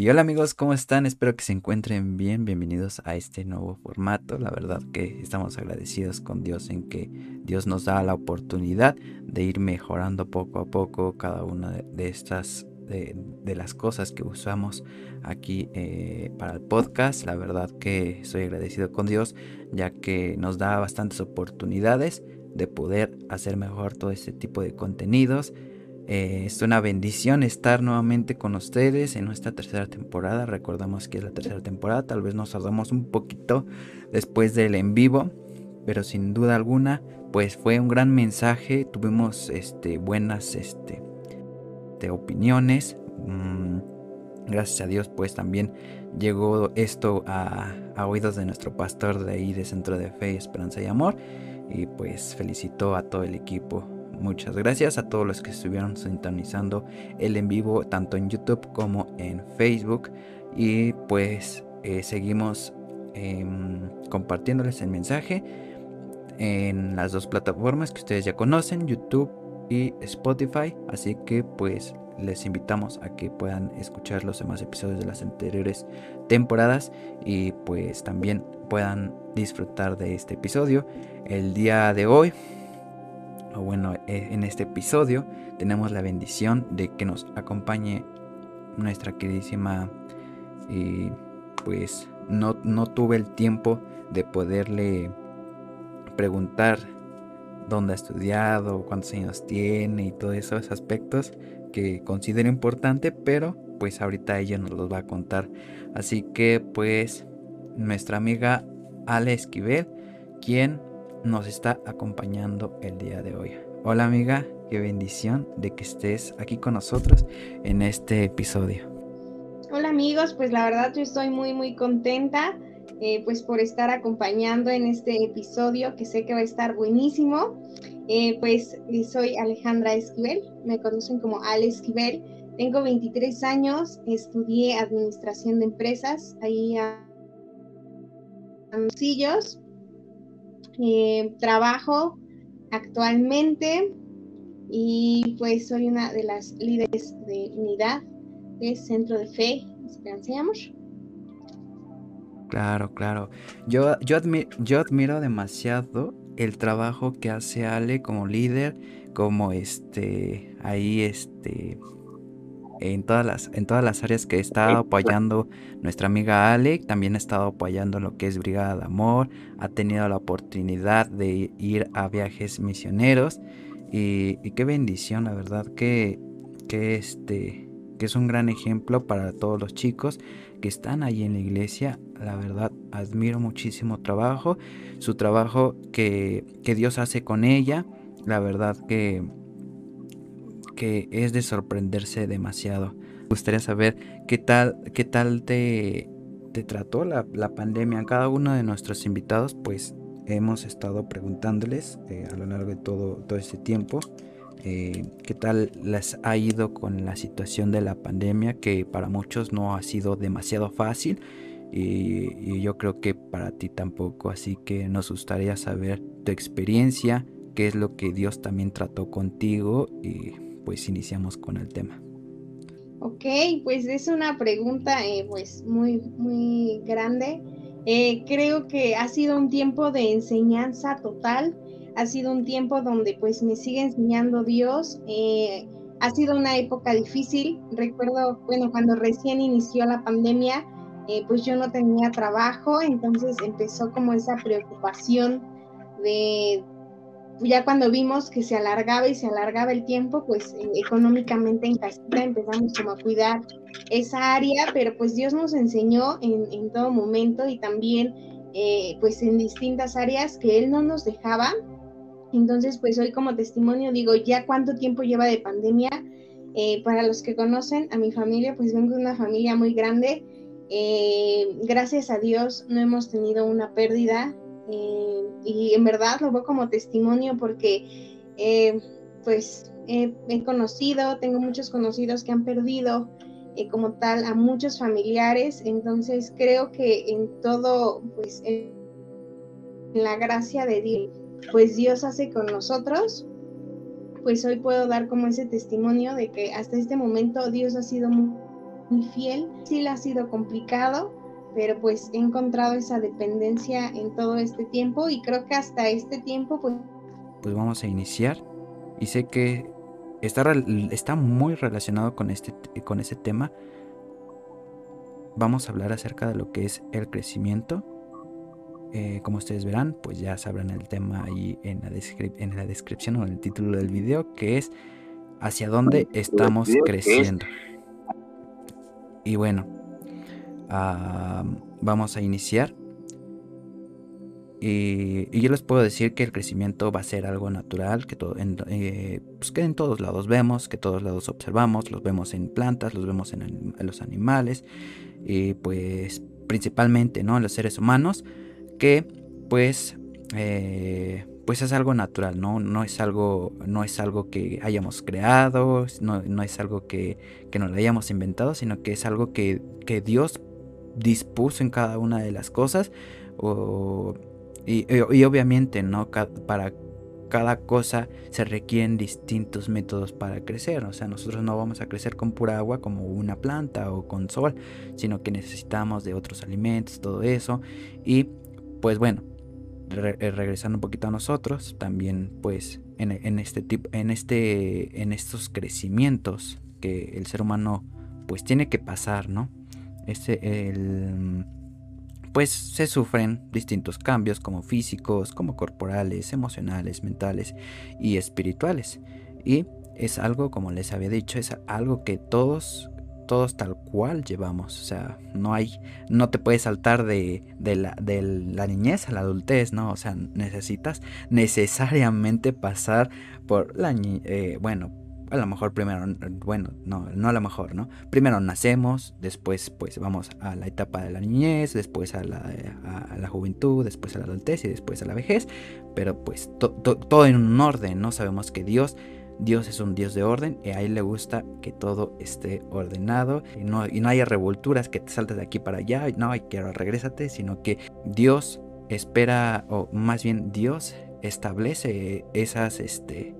Y hola amigos, ¿cómo están? Espero que se encuentren bien. Bienvenidos a este nuevo formato. La verdad que estamos agradecidos con Dios en que Dios nos da la oportunidad de ir mejorando poco a poco cada una de estas de, las cosas que usamos aquí eh, para el podcast. La verdad que estoy agradecido con Dios ya que nos da bastantes oportunidades de poder hacer mejor todo este tipo de contenidos eh, es una bendición estar nuevamente con ustedes en nuestra tercera temporada. Recordamos que es la tercera temporada. Tal vez nos tardamos un poquito después del en vivo. Pero sin duda alguna, pues fue un gran mensaje. Tuvimos este, buenas este, de opiniones. Mm, gracias a Dios, pues también llegó esto a, oídos de nuestro pastor de ahí de Centro de Fe, Esperanza y Amor. Y pues felicitó a todo el equipo Muchas gracias a todos los que estuvieron sintonizando el en vivo tanto en YouTube como en Facebook. Y pues eh, seguimos em, compartiéndoles el mensaje en las dos plataformas que ustedes ya conocen, YouTube y Spotify. Así que pues les invitamos a que puedan escuchar los demás episodios de las anteriores temporadas y pues también puedan disfrutar de este episodio. El día de hoy o bueno, e, en este episodio tenemos la bendición de que nos acompañe nuestra queridísima y pues no, no tuve el tiempo de poderle preguntar dónde ha estudiado, cuántos años tiene y todos esos aspectos que considero importante, pero pues ahorita ella nos los va a contar. Así que pues nuestra amiga Ale Esquivel, quien nos está acompañando el día de hoy. Hola amiga, qué bendición de que estés aquí con nosotros en este episodio. Hola amigos, pues la verdad yo estoy muy muy contenta eh, pues por estar acompañando en este episodio que sé que va a estar buenísimo. Eh, pues eh, soy Alejandra Esquivel, me conocen como Ale Esquivel, tengo 23 años, estudié administración de empresas ahí a Sillos eh, trabajo actualmente y pues soy una de las líderes de unidad de Centro de Fe, Esperanza Claro, claro. Yo, yo, yo admiro demasiado el trabajo que hace Ale como líder, como este, ahí este, en todas las, en todas las áreas que he estado apoyando nuestra amiga Ale, también ha estado apoyando lo que es Brigada de Amor, ha tenido la oportunidad de ir a viajes misioneros y, qué bendición, la verdad que, que, este, que es un gran ejemplo para todos los chicos que están ahí en la iglesia. La verdad, admiro muchísimo trabajo, su trabajo que, que Dios hace con ella. La verdad que que es de sorprenderse demasiado. Me gustaría saber qué tal, qué tal te, trató la, pandemia. Cada uno de nuestros invitados, pues hemos estado preguntándoles eh, a lo largo de todo, todo este tiempo eh, qué tal les ha ido con la situación de la pandemia, que para muchos no ha sido demasiado fácil. Y, y, yo creo que para ti tampoco, así que nos gustaría saber tu experiencia, qué es lo que Dios también trató contigo y pues iniciamos con el tema. Ok, pues es una pregunta eh, pues muy, muy grande. Eh, creo que ha sido un tiempo de enseñanza total, ha sido un tiempo donde pues me sigue enseñando Dios. Eh, ha sido una época difícil. Recuerdo, bueno, cuando recién inició la pandemia, pues yo no tenía trabajo, entonces empezó como esa preocupación de ya cuando vimos que se alargaba y se alargaba el tiempo, pues eh, económicamente en casita empezamos como a cuidar esa área, pero pues Dios nos enseñó en, todo momento y también eh, pues en distintas áreas que Él no nos dejaba. Entonces pues hoy como testimonio digo, ya cuánto tiempo lleva de pandemia. Eh, para los que conocen a mi familia, pues vengo de una familia muy grande. gracias a Dios no hemos tenido una pérdida eh, y en verdad lo veo como testimonio porque eh, pues he conocido, tengo muchos conocidos que han perdido eh, como tal a muchos familiares, entonces creo que en todo, pues en la gracia de Dios, pues Dios hace con nosotros, pues hoy puedo dar como ese testimonio de que hasta este momento Dios ha sido muy muy fiel. Sí le ha sido complicado, pero pues he encontrado esa dependencia en todo este tiempo y creo que hasta este tiempo pues... Pues vamos a iniciar y sé que está, está muy relacionado con, este, con ese tema. Vamos a hablar acerca de lo que es el crecimiento. Eh, como ustedes verán, pues ya sabrán el tema ahí en la, en la descripción o en el título del video, que es hacia dónde estamos creciendo. Y bueno, vamos a iniciar. Y, yo les puedo decir que el crecimiento va a ser algo natural, que, todo, en, eh, pues que en todos lados vemos, que todos lados observamos, los vemos en plantas, los vemos en, los animales, y pues principalmente ¿no? en los seres humanos, que pues eh, pues es algo natural, ¿no? No es algo, no es algo que hayamos creado, no, es algo que, que, nos lo hayamos inventado, sino que es algo que, Dios dispuso en cada una de las cosas. y, obviamente, ¿no? para cada cosa se requieren distintos métodos para crecer. O sea, nosotros no vamos a crecer con pura agua como una planta o con sol, sino que necesitamos de otros alimentos, todo eso. Y pues bueno, eh, regresando un poquito a nosotros, también pues en, este tipo, en este, en estos crecimientos que el ser humano pues tiene que pasar, ¿no? Este, el, pues se sufren distintos cambios como físicos, como corporales, emocionales, mentales y espirituales. Y es algo, como les había dicho, es algo que todos todos tal cual llevamos. O sea, no hay, no te puedes saltar de, la, de la niñez a la adultez, ¿no? O sea, necesitas necesariamente pasar por la eh, bueno, a lo mejor primero, bueno, no, no a lo mejor, ¿no? Primero nacemos, después pues vamos a la etapa de la niñez, después a la, a, la juventud, después a la adultez y después a la vejez, pero pues todo en un orden, ¿no? Sabemos que Dios Dios es un Dios de orden y a Él le gusta que todo esté ordenado y no, y no haya revolturas que te saltes de aquí para allá y no, hay que ahora sino que Dios espera, o más bien Dios establece esas, este,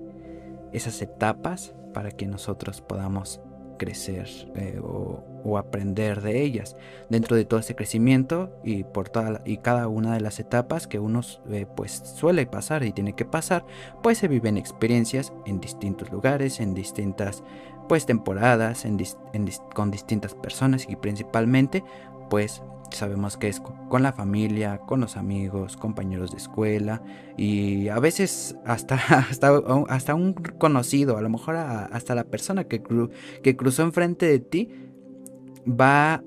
esas etapas para que nosotros podamos crecer eh, o, aprender de ellas. Dentro de todo ese crecimiento y por toda y cada una de las etapas que uno eh, pues suele pasar y tiene que pasar, pues se viven experiencias en distintos lugares, en distintas pues temporadas, con distintas personas y principalmente pues sabemos que es con la familia, con los amigos, compañeros de escuela y a veces hasta, hasta, hasta un conocido, a lo mejor hasta la persona que, que cruzó enfrente de ti va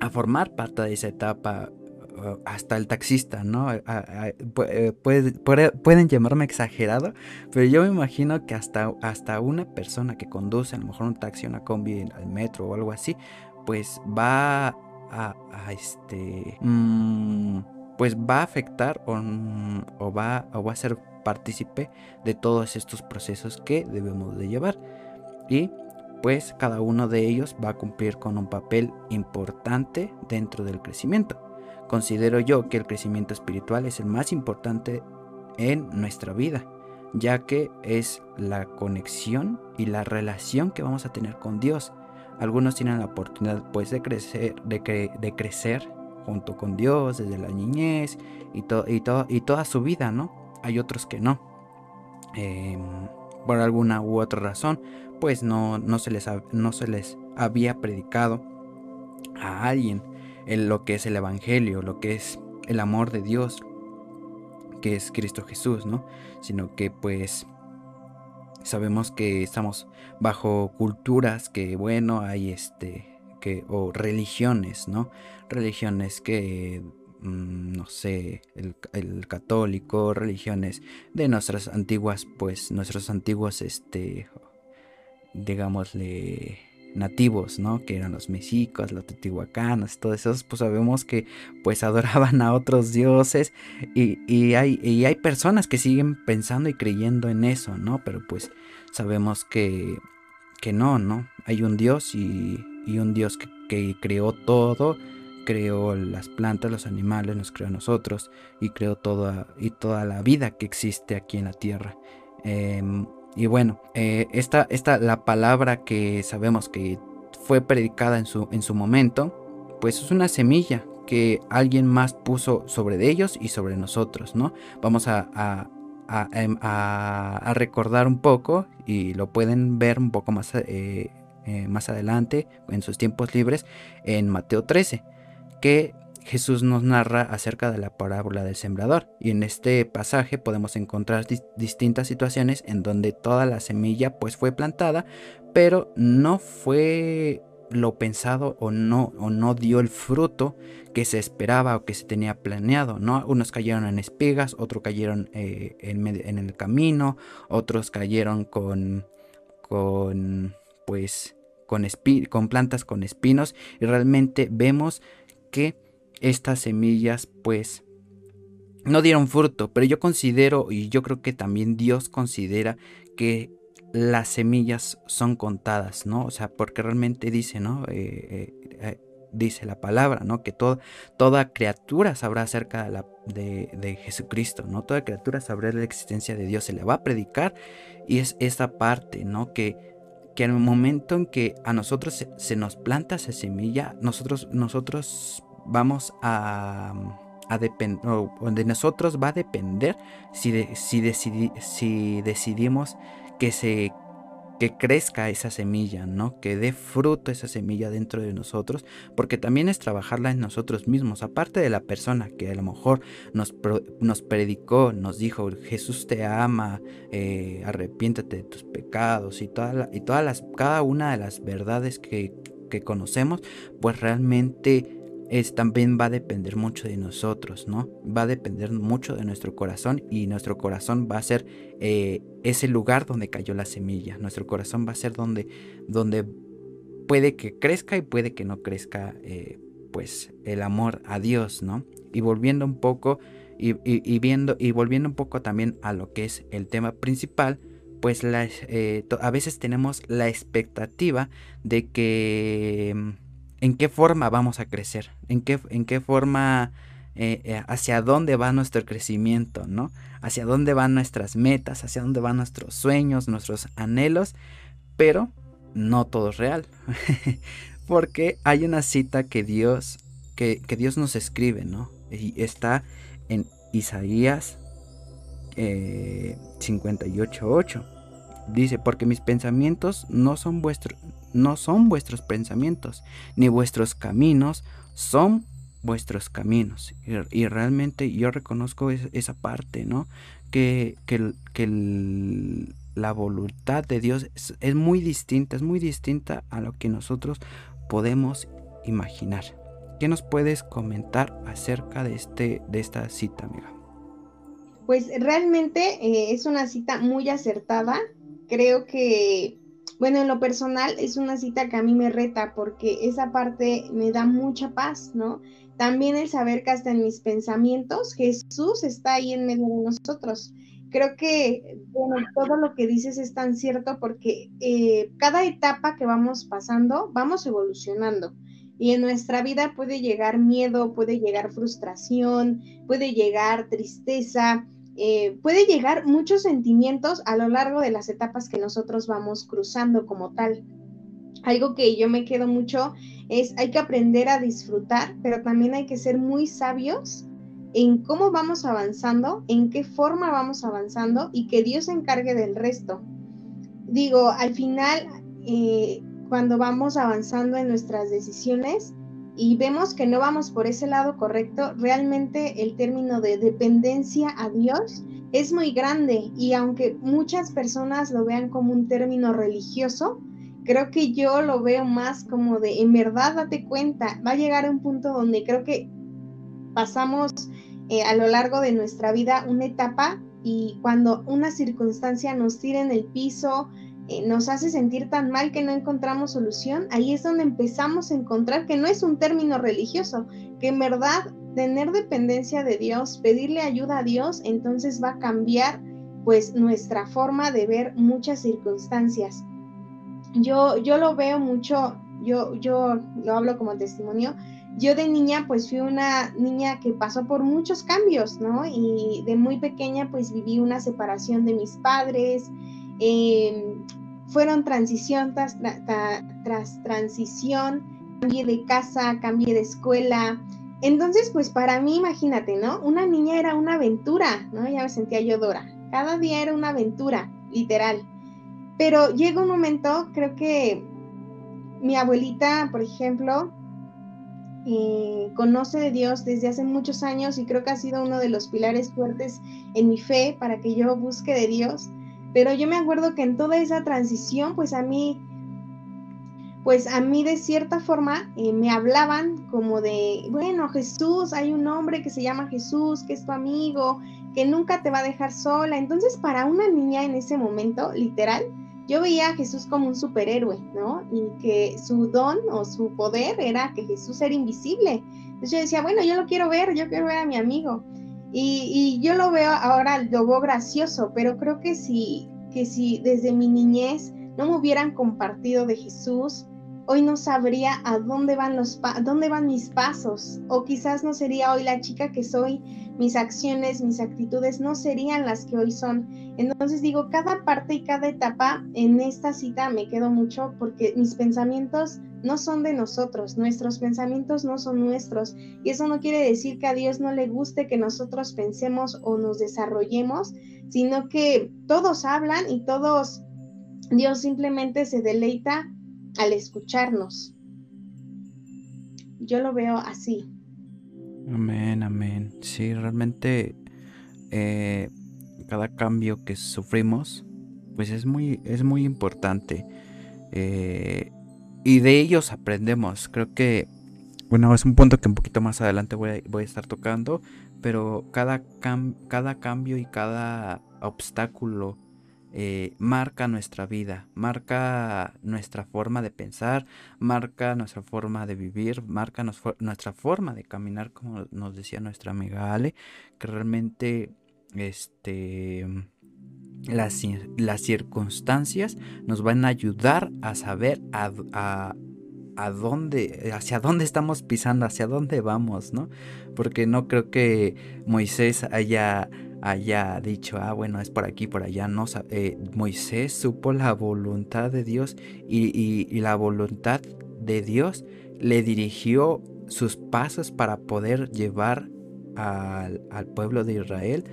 a formar parte de esa etapa uh, hasta el taxista, ¿no? Eh, pueden llamarme exagerado, pero yo me imagino que hasta, hasta una persona que conduce a lo mejor un taxi, una combi, al metro o algo así, pues va a, este, mm, pues va a afectar o, va, o va a ser partícipe de todos estos procesos que debemos de llevar. Y pues cada uno de ellos va a cumplir con un papel importante dentro del crecimiento. Considero yo que el crecimiento espiritual es el más importante en nuestra vida, ya que es la conexión y la relación que vamos a tener con Dios algunos tienen la oportunidad pues de crecer, de, de crecer junto con Dios desde la niñez y, y, y toda su vida, ¿no? Hay otros que no. Em, por alguna u otra razón, pues no, no, se les no se les había predicado a alguien en lo que es el Evangelio, lo que es el amor de Dios, que es Cristo Jesús, ¿no? Sino que pues sabemos que estamos bajo culturas que, bueno, hay este, que, o religiones, ¿no? Religiones que, mm, no sé, el, el, católico, religiones de nuestras antiguas, pues, nuestros antiguos, este, digámosle, nativos, ¿no? Que eran los mexicos, los teotihuacanos, todos esos, pues sabemos que pues adoraban a otros dioses y, hay, y hay personas que siguen pensando y creyendo en eso, ¿no? Pero pues sabemos que, que no, ¿no? Hay un Dios y, un Dios que, creó todo, creó las plantas, los animales, nos creó a nosotros y creó toda, y toda la vida que existe aquí en la tierra. Em, y bueno, eh, esta, esta, la palabra que sabemos que fue predicada en su, en su momento, pues es una semilla que alguien más puso sobre ellos y sobre nosotros, ¿no? Vamos a, em, recordar un poco y lo pueden ver un poco más, eh, eh, más adelante en sus tiempos libres en Mateo 13, que Jesús nos narra acerca de la parábola del sembrador y en este pasaje podemos encontrar distintas situaciones en donde toda la semilla pues fue plantada, pero no fue lo pensado o no, o no dio el fruto que se esperaba o que se tenía planeado, ¿no? Unos cayeron en espigas, otros cayeron eh, en, en, el camino, otros cayeron con, con pues, con, con plantas con espinos y realmente vemos que estas semillas pues no dieron fruto, pero yo considero y yo creo que también Dios considera que las semillas son contadas, ¿no? O sea, porque realmente dice, ¿no? Eh, eh, eh, dice la palabra, ¿no? Que toda criatura sabrá acerca de, de, Jesucristo, ¿no? Toda criatura sabrá de la existencia de Dios, se le va a predicar y es esa parte, ¿no? Que, que el momento en que a nosotros se, nos planta esa semilla, nosotros, nosotros vamos a, a depender, de nosotros va a depender si, si, si decidimos que se que crezca esa semilla, ¿no? Que dé fruto esa semilla dentro de nosotros, porque también es trabajarla en nosotros mismos, aparte de la persona que a lo mejor nos, nos predicó, nos dijo, Jesús te ama, eh, arrepiéntate de tus pecados y, toda y todas las, cada una de las verdades que, que conocemos, pues realmente es, también va a depender mucho de nosotros, ¿no? Va a depender mucho de nuestro corazón y nuestro corazón va a ser eh, ese lugar donde cayó la semilla. Nuestro corazón va a ser donde, donde puede que crezca y puede que no crezca, eh, pues, el amor a Dios, ¿no? Y volviendo un poco y, viendo y volviendo un poco también a lo que es el tema principal, pues eh, a veces tenemos la expectativa de que en qué forma vamos a crecer, en qué, en qué forma, eh, eh, hacia dónde va nuestro crecimiento, ¿no? Hacia dónde van nuestras metas, hacia dónde van nuestros sueños, nuestros anhelos, pero no todo es real. Porque hay una cita que Dios, que, Dios nos escribe, ¿no? Y está en Isaías eh, 58.8. Dice, porque mis pensamientos no son vuestros, no son vuestros pensamientos, ni vuestros caminos son vuestros caminos. Y, realmente yo reconozco esa parte, ¿no? Que, que, la voluntad de Dios es, muy distinta, es muy distinta a lo que nosotros podemos imaginar. ¿Qué nos puedes comentar acerca de, este, de esta cita, amiga? Pues realmente eh, es una cita muy acertada. Creo que bueno, en lo personal es una cita que a mí me reta porque esa parte me da mucha paz, ¿no? También el saber que hasta en mis pensamientos Jesús está ahí en medio de nosotros. Creo que, bueno, todo lo que dices es tan cierto porque eh, cada etapa que vamos pasando, vamos evolucionando. Y en nuestra vida puede llegar miedo, puede llegar frustración, puede llegar tristeza, eh, puede llegar muchos sentimientos a lo largo de las etapas que nosotros vamos cruzando como tal. Algo que yo me quedo mucho es hay que aprender a disfrutar, pero también hay que ser muy sabios en cómo vamos avanzando, en qué forma vamos avanzando y que Dios se encargue del resto. Digo, al final, eh, cuando vamos avanzando en nuestras decisiones, y vemos que no vamos por ese lado correcto, realmente el término de dependencia a Dios es muy grande y aunque muchas personas lo vean como un término religioso, creo que yo lo veo más como de en verdad date cuenta, va a llegar un punto donde creo que pasamos eh, a lo largo de nuestra vida una etapa y cuando una circunstancia nos tira en el piso, eh, nos hace sentir tan mal que no encontramos solución, ahí es donde empezamos a encontrar que no es un término religioso, que en verdad tener dependencia de Dios, pedirle ayuda a Dios, entonces va a cambiar pues nuestra forma de ver muchas circunstancias. Yo, yo lo veo mucho, yo, yo lo hablo como testimonio, yo de niña pues fui una niña que pasó por muchos cambios, ¿no? Y de muy pequeña pues viví una separación de mis padres, eh, fueron transición tras, tras transición, cambié de casa, cambié de escuela. Entonces, pues para mí, imagínate, ¿no? Una niña era una aventura, ¿no? Ya me sentía yo Dora. Cada día era una aventura, literal. Pero llega un momento, creo que mi abuelita, por ejemplo, eh, conoce de Dios desde hace muchos años y creo que ha sido uno de los pilares fuertes en mi fe para que yo busque de Dios. Pero yo me acuerdo que en toda esa transición, pues a mí, pues a mí de cierta forma eh, me hablaban como de, bueno, Jesús, hay un hombre que se llama Jesús, que es tu amigo, que nunca te va a dejar sola. Entonces, para una niña en ese momento, literal, yo veía a Jesús como un superhéroe, ¿no? Y que su don o su poder era que Jesús era invisible. Entonces yo decía, bueno, yo lo quiero ver, yo quiero ver a mi amigo. Y, yo lo veo ahora, lo veo gracioso, pero creo que si, que si desde mi niñez no me hubieran compartido de Jesús, hoy no sabría a dónde van los dónde van mis pasos o quizás no sería hoy la chica que soy, mis acciones, mis actitudes no serían las que hoy son. Entonces digo, cada parte y cada etapa en esta cita me quedo mucho porque mis pensamientos no son de nosotros, nuestros pensamientos no son nuestros y eso no quiere decir que a Dios no le guste que nosotros pensemos o nos desarrollemos, sino que todos hablan y todos Dios simplemente se deleita al escucharnos. Yo lo veo así. Amén, amén. Sí, realmente eh, cada cambio que sufrimos, pues es muy, es muy importante. Eh, y de ellos aprendemos. Creo que, bueno, es un punto que un poquito más adelante voy a, voy a estar tocando, pero cada, cada cambio y cada obstáculo eh, marca nuestra vida, marca nuestra forma de pensar, marca nuestra forma de vivir, marca nuestra forma de caminar, como nos decía nuestra amiga Ale, que realmente este, las, las circunstancias nos van a ayudar a saber a, a dónde, hacia dónde estamos pisando, hacia dónde vamos, ¿no? Porque no creo que Moisés haya haya dicho, ah, bueno, es por aquí, por allá. No, eh, Moisés supo la voluntad de Dios y, la voluntad de Dios le dirigió sus pasos para poder llevar al, pueblo de Israel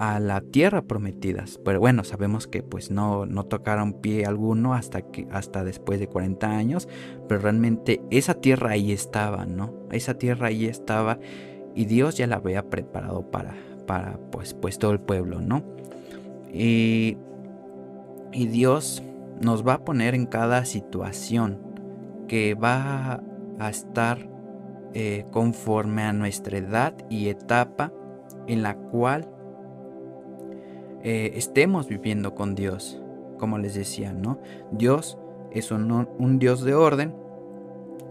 a la tierra prometida. Pero bueno, sabemos que pues no, no tocaron pie alguno hasta, que, hasta después de 40 años, pero realmente esa tierra ahí estaba, ¿no? Esa tierra ahí estaba y Dios ya la había preparado para, para pues, pues todo el pueblo, ¿no? Y, y Dios nos va a poner en cada situación que va a estar eh, conforme a nuestra edad y etapa en la cual eh, estemos viviendo con Dios. Como les decía, ¿no? Dios es un, Dios de orden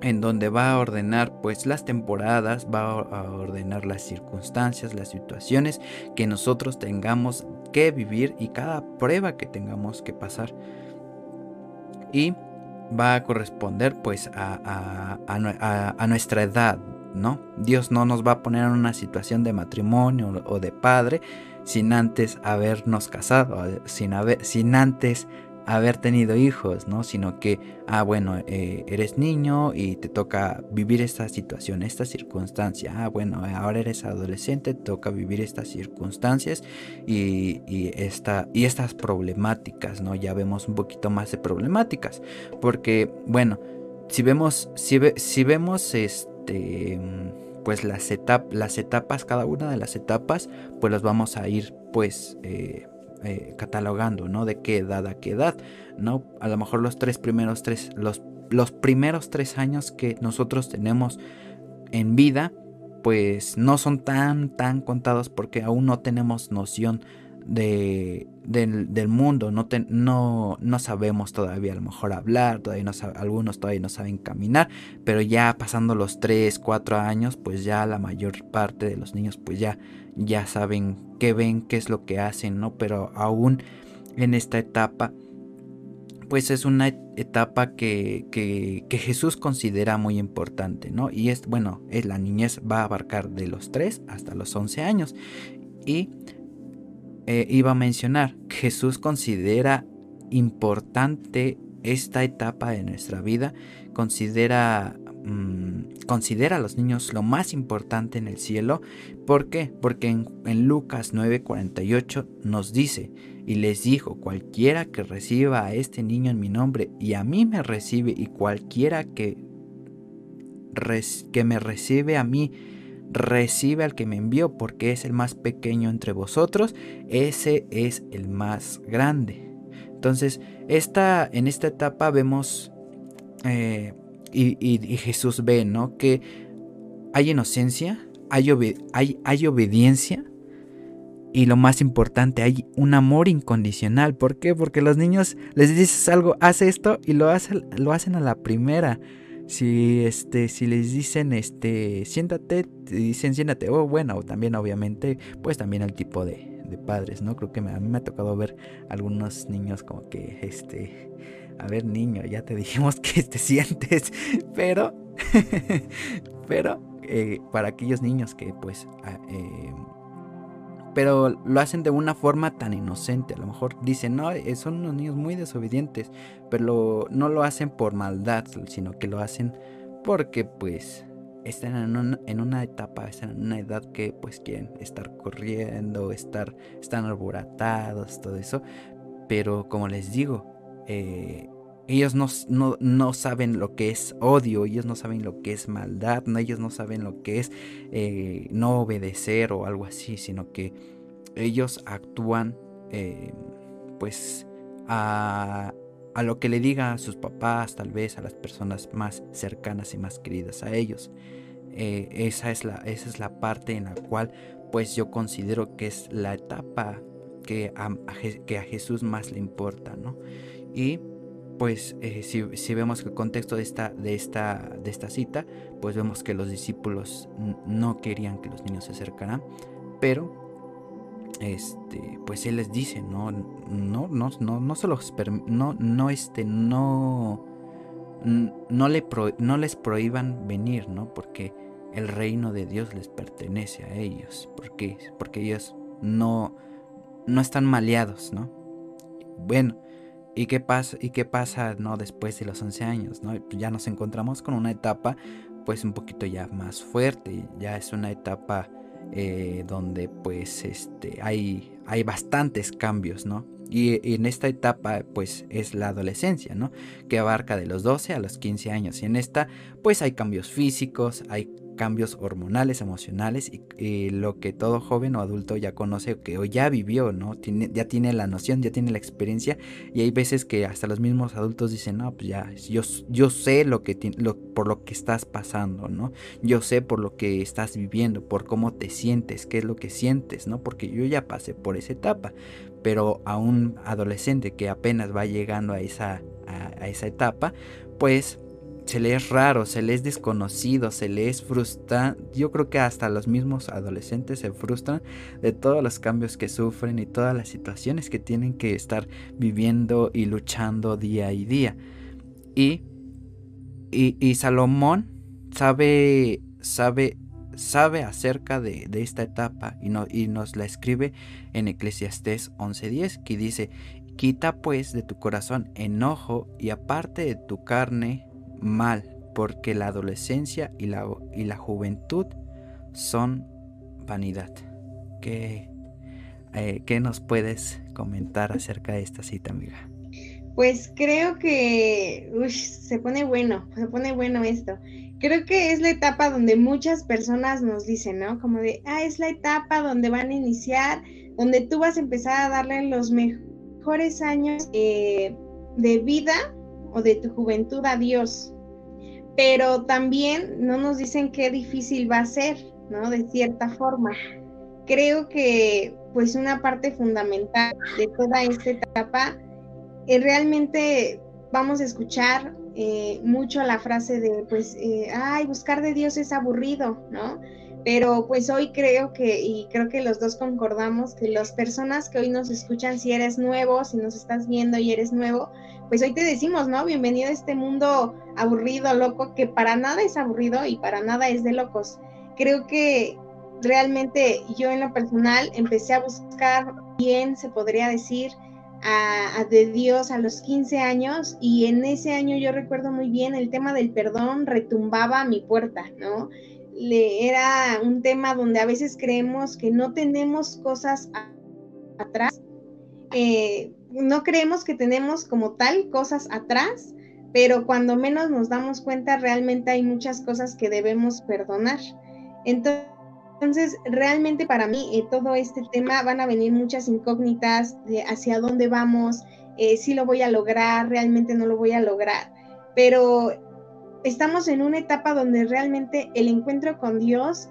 en donde va a ordenar pues las temporadas, va a ordenar las circunstancias, las situaciones que nosotros tengamos que vivir y cada prueba que tengamos que pasar. Y va a corresponder pues a, nuestra edad, ¿no? Dios no nos va a poner en una situación de matrimonio o de padre sin antes habernos casado, sin, haber, antes haber tenido hijos, ¿no? Sino que, ah, bueno, eh, eres niño y te toca vivir esta situación, esta circunstancia. Ah, bueno, ahora eres adolescente, te toca vivir estas circunstancias y, y, esta, y estas problemáticas, ¿no? Ya vemos un poquito más de problemáticas. Porque, bueno, si vemos, si, si vemos este pues las, las etapas, cada una de las etapas, pues las vamos a ir pues eh, eh, catalogando, ¿no? De qué edad a qué edad, ¿no? A lo mejor los tres primeros tres, los, los primeros tres años que nosotros tenemos en vida, pues no son tan, tan contados porque aún no tenemos noción de, del, mundo, no, no, no, sabemos todavía a lo mejor hablar, todavía no algunos todavía no saben caminar, pero ya pasando los 3, 4 años, pues ya la mayor parte de los niños pues ya, ya saben qué ven, qué es lo que hacen, ¿no? Pero aún en esta etapa, pues es una etapa que, que, que, Jesús considera muy importante, ¿no? Y es, bueno, es la niñez va a abarcar de los 3 hasta los 11 años. Y eh, iba a mencionar, Jesús considera importante esta etapa de nuestra vida, considera mm, considera a los niños lo más importante en el cielo. ¿Por qué? Porque en, Lucas 9:48 nos dice, y les dijo, cualquiera que reciba a este niño en mi nombre y a mí me recibe, y cualquiera que, que me recibe a mí, recibe al que me envió, porque es el más pequeño entre vosotros, ese es el más grande. Entonces, esta, en esta etapa vemos, eh, y, Jesús ve, ¿no? Que hay inocencia, hay, hay, hay obediencia, y lo más importante, hay un amor incondicional. ¿Por qué? Porque los niños les dices algo, haz esto y lo hacen, lo hacen a la primera. Si, este, si les dicen, este, siéntate, te dicen siéntate, oh, bueno, también obviamente, pues también el tipo de, de padres, ¿no? Creo que a mí me ha tocado ver algunos niños como que, este, a ver niño, ya te dijimos que te sientes, pero, pero, eh, para aquellos niños que pues... Eh, pero lo hacen de una forma tan inocente. A lo mejor dicen, no, eh, son unos niños muy desobedientes, pero no lo hacen por maldad, sino que lo hacen porque pues están en una, etapa, están en una edad que pues quieren estar corriendo, estar, están arboratados, todo eso. Pero como les digo, eh, ellos no, no, saben lo que es odio, ellos no saben lo que es maldad, no, ellos no saben lo que es eh, no obedecer o algo así, sino que ellos actúan eh, pues a, a, lo que le digan a sus papás, tal vez a las personas más cercanas y más queridas a ellos. Eh, esa, es la, esa es la parte en la cual pues yo considero que es la etapa que a, que a Jesús más le importa, ¿no? Y pues eh, si, vemos el contexto de esta, de, esta, de esta cita, pues vemos que los discípulos no querían que los niños se acercaran, pero este, pues él les dice, no, no, no, no, no se los no, no, este, no, no, le no les prohíban venir, ¿no? Porque el reino de Dios les pertenece a ellos, porque, porque ellos no, no están maleados, ¿no? Bueno, ¿Y qué pasa, y qué pasa no, después de los 11 años? ¿no? Ya nos encontramos con una etapa pues un poquito ya más fuerte, ya es una etapa eh, donde pues este, hay, hay bastantes cambios, ¿no? Y, y, en esta etapa pues es la adolescencia, ¿no? Que abarca de los 12 a los 15 años. Y en esta pues hay cambios físicos, hay cambios hormonales, emocionales y, lo que todo joven o adulto ya conoce que o ya vivió, ¿no? Tiene, ya tiene la noción, ya tiene la experiencia y hay veces que hasta los mismos adultos dicen, no, pues ya, yo, yo sé lo que lo, por lo que estás pasando, ¿no? Yo sé por lo que estás viviendo, por cómo te sientes, qué es lo que sientes, ¿no? Porque yo ya pasé por esa etapa, pero a un adolescente que apenas va llegando a esa, a esa etapa, pues se le es raro, se le es desconocido, se le es frustrante. Yo creo que hasta los mismos adolescentes se frustran de todos los cambios que sufren y todas las situaciones que tienen que estar viviendo y luchando día y día. Y, y, Salomón sabe, sabe, sabe acerca de, esta etapa y, no, y nos la escribe en Eclesiastés 11:10 que dice, quita pues de tu corazón enojo y aparte de tu carne mal, porque la adolescencia y la, y la juventud son vanidad. ¿Qué, eh, ¿Qué nos puedes comentar acerca de esta cita, amiga? Pues creo que se pone bueno, se pone bueno esto. Creo que es la etapa donde muchas personas nos dicen, ¿no? Como de, ah, es la etapa donde van a iniciar, donde tú vas a empezar a darle los mejores años eh, de vida o de tu juventud a Dios. Pero también no nos dicen qué difícil va a ser, ¿no? De cierta forma. Creo que pues una parte fundamental de toda esta etapa es realmente vamos a escuchar eh, mucho la frase de pues, eh, ay, buscar de Dios es aburrido, ¿no? Pero pues hoy creo que, y creo que los dos concordamos, que las personas que hoy nos escuchan, si eres nuevo, si nos estás viendo y eres nuevo, pues hoy te decimos, ¿no? Bienvenido a este mundo aburrido, loco, que para nada es aburrido y para nada es de locos. Creo que realmente yo en lo personal empecé a buscar bien, se podría decir, de Dios a los 15 años y en ese año yo recuerdo muy bien el tema del perdón retumbaba a mi puerta, ¿no? Le, era un tema donde a veces creemos que no tenemos cosas atrás, eh, no creemos que tenemos como tal cosas atrás, pero cuando menos nos damos cuenta realmente hay muchas cosas que debemos perdonar. Entonces, realmente para mí eh, todo este tema van a venir muchas incógnitas de hacia dónde vamos, eh, si lo voy a lograr, realmente no lo voy a lograr, pero estamos en una etapa donde realmente el encuentro con Dios,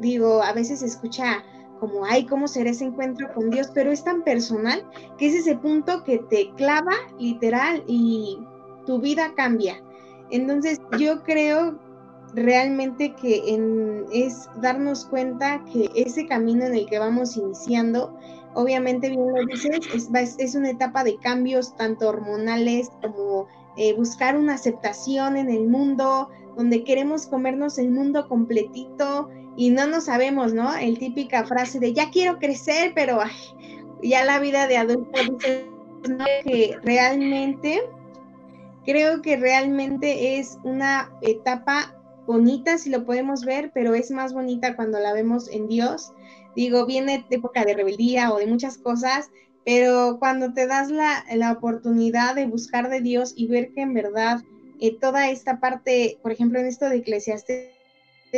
digo, a veces se escucha como, ay, ¿cómo será ese encuentro con Dios? Pero es tan personal que es ese punto que te clava literal y tu vida cambia. Entonces, yo creo realmente que es darnos cuenta que ese camino en el que vamos iniciando, obviamente bien lo dices, es, una etapa de cambios tanto hormonales como eh, buscar una aceptación en el mundo, donde queremos comernos el mundo completito y no nos sabemos, ¿no? El típica frase de ya quiero crecer, pero ya la vida de adulto dice que realmente creo que realmente es una etapa bonita si lo podemos ver, pero es más bonita cuando la vemos en Dios. Digo, viene época de rebeldía o de muchas cosas, pero cuando te das la, oportunidad de buscar de Dios y ver que en verdad eh, toda esta parte, por ejemplo, en esto de Eclesiastes,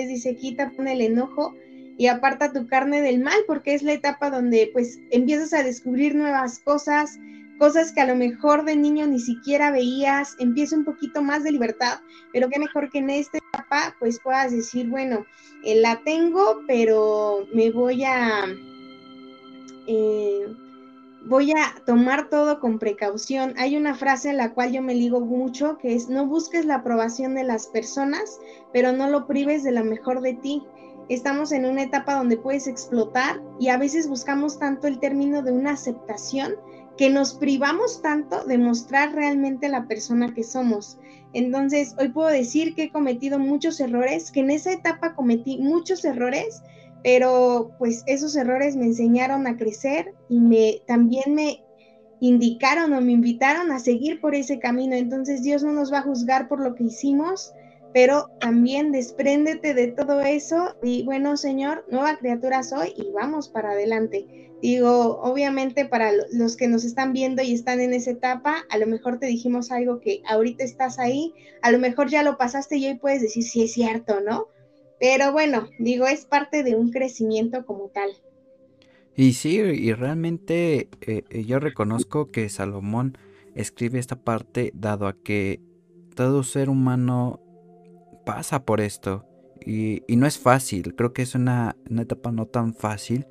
dice, quita el enojo y aparta tu carne del mal, porque es la etapa donde pues empiezas a descubrir nuevas cosas, cosas que a lo mejor de niño ni siquiera veías, empieza un poquito más de libertad, pero qué mejor que en esta etapa pues puedas decir, bueno, eh, la tengo, pero me voy a... Eh, voy a tomar todo con precaución. Hay una frase en la cual yo me ligo mucho que es, no busques la aprobación de las personas, pero no lo prives de lo mejor de ti. Estamos en una etapa donde puedes explotar y a veces buscamos tanto el término de una aceptación que nos privamos tanto de mostrar realmente la persona que somos. Entonces, hoy puedo decir que he cometido muchos errores, que en esa etapa cometí muchos errores, pero pues esos errores me enseñaron a crecer y me también me indicaron o me invitaron a seguir por ese camino. Entonces, Dios no nos va a juzgar por lo que hicimos, pero también despréndete de todo eso y bueno, Señor, nueva criatura soy y vamos para adelante. Digo, obviamente para los que nos están viendo y están en esa etapa, a lo mejor te dijimos algo que ahorita estás ahí, a lo mejor ya lo pasaste y hoy puedes decir si es cierto, ¿no? Pero bueno, digo, es parte de un crecimiento como tal. Y sí, y realmente eh, eh, yo reconozco que Salomón escribe esta parte dado a que todo ser humano pasa por esto y, no es fácil, creo que es una, una etapa no tan fácil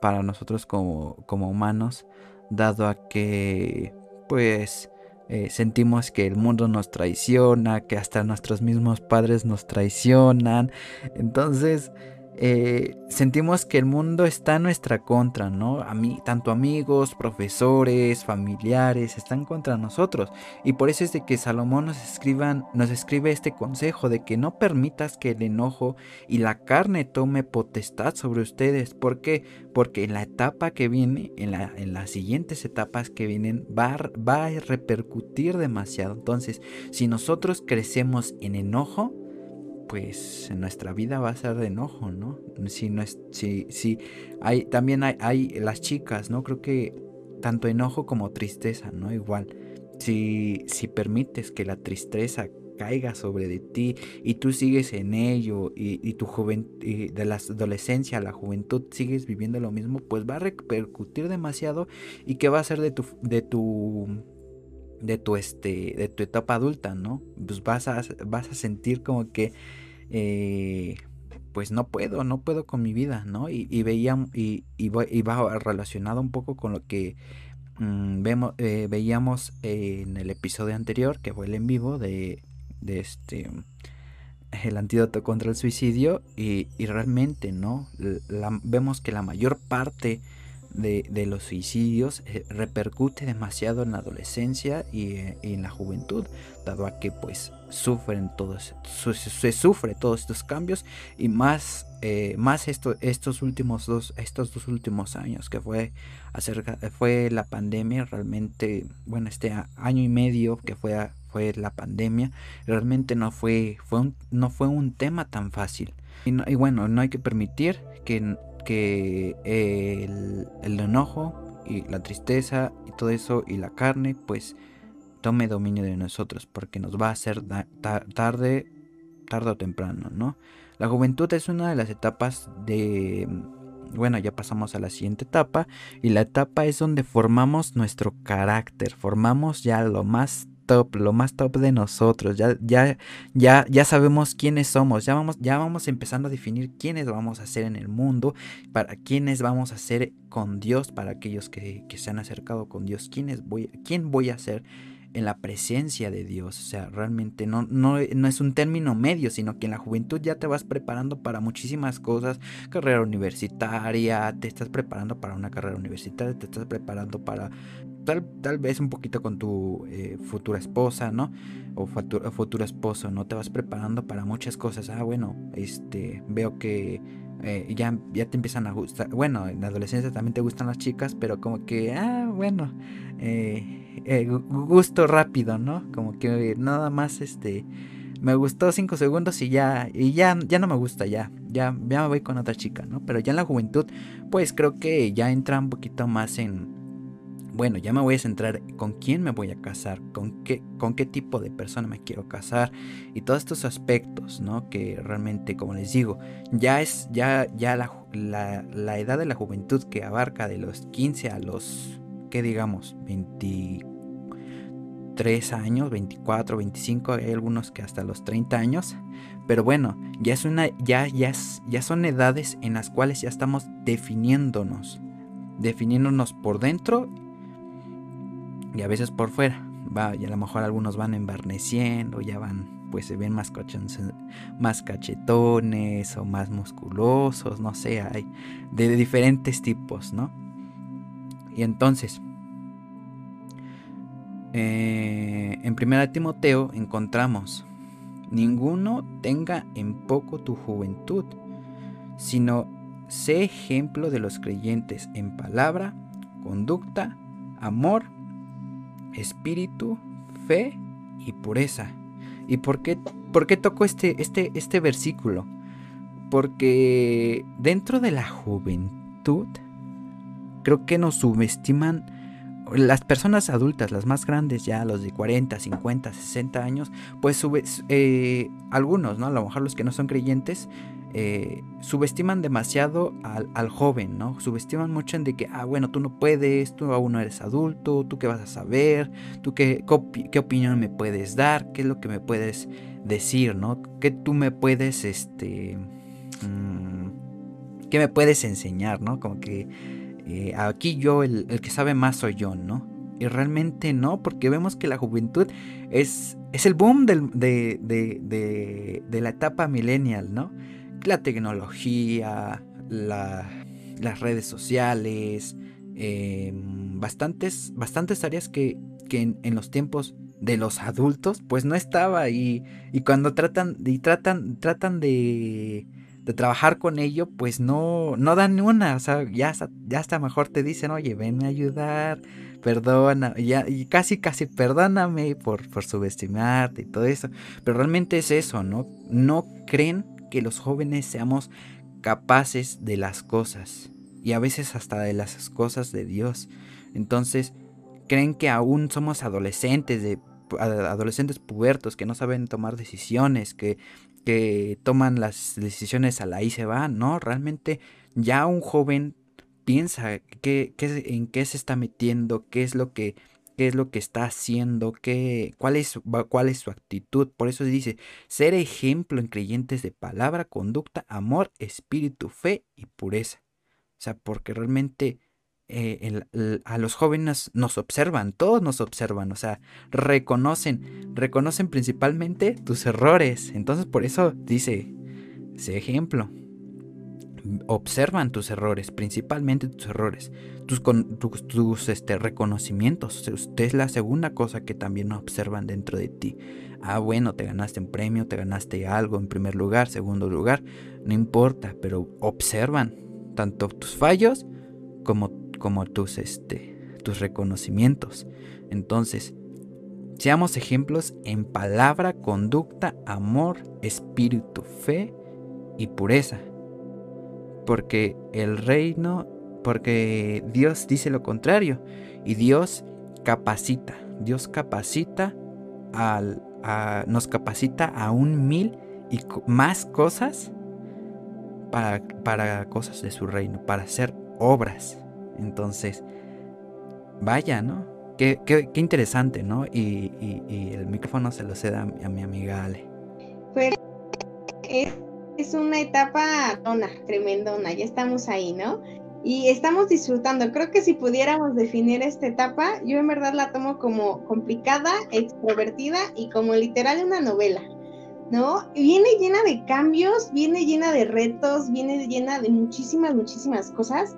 para nosotros como, como humanos, dado a que pues eh, sentimos que el mundo nos traiciona, que hasta nuestros mismos padres nos traicionan. Entonces, eh, sentimos que el mundo está en nuestra contra, ¿no? A mí, tanto amigos, profesores, familiares están contra nosotros. Y por eso es de que Salomón nos, escriban, nos escribe este consejo de que no permitas que el enojo y la carne tome potestad sobre ustedes. ¿Por qué? Porque en la etapa que viene, en, la, en las siguientes etapas que vienen, va, va a repercutir demasiado. Entonces, si nosotros crecemos en enojo, pues nuestra vida va a ser de enojo, ¿no? Si no es, si, si hay, también hay, hay las chicas, ¿no? Creo que tanto enojo como tristeza, ¿no? Igual, si, si permites que la tristeza caiga sobre de ti y tú sigues en ello y, tu juventud, de la adolescencia a la juventud sigues viviendo lo mismo, pues va a repercutir demasiado y qué va a ser de tu, de tu de tu este de tu etapa adulta no pues vas a vas a sentir como que eh, pues no puedo, no puedo con mi vida, ¿no? Y, veía, y, y, va relacionado un poco con lo que mm, vemos, eh, veíamos en el episodio anterior, que fue el en vivo de este el antídoto contra el suicidio y, realmente no vemos que la mayor parte de, los suicidios eh, repercute demasiado en la adolescencia y, eh, en la juventud, dado a que pues sufren todos, se sufre todos estos cambios y más, eh, más estos últimos dos, estos dos últimos años que fue acerca, fue la pandemia, realmente, bueno, este año y medio que fue, fue la pandemia, realmente no fue, fue no fue un tema tan fácil. y bueno, no hay que permitir que que el, enojo y la tristeza y todo eso y la carne pues tome dominio de nosotros porque nos va a hacer tarde, tarde o temprano, ¿no? La juventud es una de las etapas de... Bueno, ya pasamos a la siguiente etapa y la etapa es donde formamos nuestro carácter, formamos ya lo más top, lo más top de nosotros. Ya, ya, ya, ya sabemos quiénes somos. Ya vamos, ya vamos empezando a definir quiénes vamos a ser en el mundo, para quiénes vamos a ser con Dios, para aquellos que, se han acercado con Dios, quiénes voy, quién voy a ser en la presencia de Dios. O sea, realmente no, no, no, es un término medio, sino que en la juventud ya te vas preparando para muchísimas cosas. Carrera universitaria, te estás preparando para una carrera universitaria, te estás preparando para tal, vez un poquito con tu eh, futura esposa, ¿no? O futuro, esposo, ¿no? Te vas preparando para muchas cosas. Ah, bueno, este, veo que eh, ya, ya te empiezan a gustar. Bueno, en la adolescencia también te gustan las chicas, pero como que, ah, bueno, eh, gusto rápido, ¿no? Como que nada más, este, me gustó cinco segundos y ya, y ya, ya no me gusta, ya, ya, ya me voy con otra chica, ¿no? Pero ya en la juventud, pues creo que ya entra un poquito más en bueno, ya me voy a centrar con quién me voy a casar, con qué, con qué tipo de persona me quiero casar y todos estos aspectos, ¿no? Que realmente, como les digo, ya es ya, ya la, la, edad de la juventud que abarca de los 15 a los, ¿qué digamos? 23 años, 24, 25, hay algunos que hasta los 30 años. Pero bueno, ya es una, ya, ya, ya son edades en las cuales ya estamos definiéndonos definiéndonos por dentro y a veces por fuera. Va, y a lo mejor algunos van embarneciendo, ya van, pues se ven más, cachetones o más musculosos, no sé, hay de diferentes tipos, ¿no? Y entonces, eh, en 1 Timoteo encontramos, ninguno tenga en poco tu juventud, sino sé ejemplo de los creyentes en palabra, conducta, amor espíritu, fe y pureza. ¿Y por qué, por qué toco este, este, este versículo? Porque dentro de la juventud, creo que nos subestiman las personas adultas, las más grandes ya, los de 40, 50, 60 años, pues eh, algunos, ¿no? A lo mejor los que no son creyentes, eh, subestiman demasiado al, joven, ¿no? Subestiman mucho en de que, ah, bueno, tú no puedes, tú aún no eres adulto, tú qué vas a saber, tú qué, qué opinión me puedes dar, qué es lo que me puedes decir, ¿no? ¿Qué tú me puedes, este, mm, qué me puedes enseñar, ¿no? Como que eh, aquí yo, el, que sabe más soy yo, ¿no? Y realmente no, porque vemos que la juventud es, es el boom de, de, de la etapa millennial, ¿no? La tecnología, las redes sociales, em, bastantes, bastantes áreas que, en, los tiempos de los adultos pues no estaba y, y cuando tratan y tratan tratan de, de trabajar con ello pues no no dan una. O sea ya ya hasta mejor te dicen oye ven a ayudar perdona ya y casi casi perdóname por por subestimarte y todo eso. Pero realmente es eso no no creen que los jóvenes seamos capaces de las cosas y a veces hasta de las cosas de Dios. Entonces, creen que aún somos adolescentes, adolescentes pubertos que no saben tomar decisiones, que, que toman las decisiones a la y se van. No, realmente ya un joven piensa qué, en qué se está metiendo, qué es lo que qué es lo que está haciendo, qué, cuál, es, su actitud. Por eso dice, ser ejemplo en creyentes de palabra, conducta, amor, espíritu, fe y pureza. O sea, porque realmente eh, a los jóvenes nos observan, todos nos observan, o sea, reconocen, reconocen principalmente tus errores. Entonces por eso dice, sé ejemplo. Observan tus errores, principalmente tus errores, tus, tus, este, reconocimientos. Usted es la segunda cosa que también observan dentro de ti. Ah, bueno, te ganaste un premio, te ganaste algo en primer lugar, segundo lugar, no importa, pero observan tanto tus fallos como, como tus, este, tus reconocimientos. Entonces, seamos ejemplos en palabra, conducta, amor, espíritu, fe y pureza porque el reino, porque Dios dice lo contrario y Dios capacita, Dios capacita al, nos capacita a un mil y más cosas para, para cosas de su reino, para hacer obras. Entonces, vaya, ¿no? Qué, interesante, ¿no? Y, el micrófono se lo ceda a, mi amiga Ale. Pues es una etapa dona, tremendona, ya estamos ahí, ¿no? Y estamos disfrutando. Creo que si pudiéramos definir esta etapa, yo en verdad la tomo como complicada, extrovertida y como literal una novela, ¿no? Viene llena de cambios, viene llena de retos, viene llena de muchísimas, muchísimas cosas.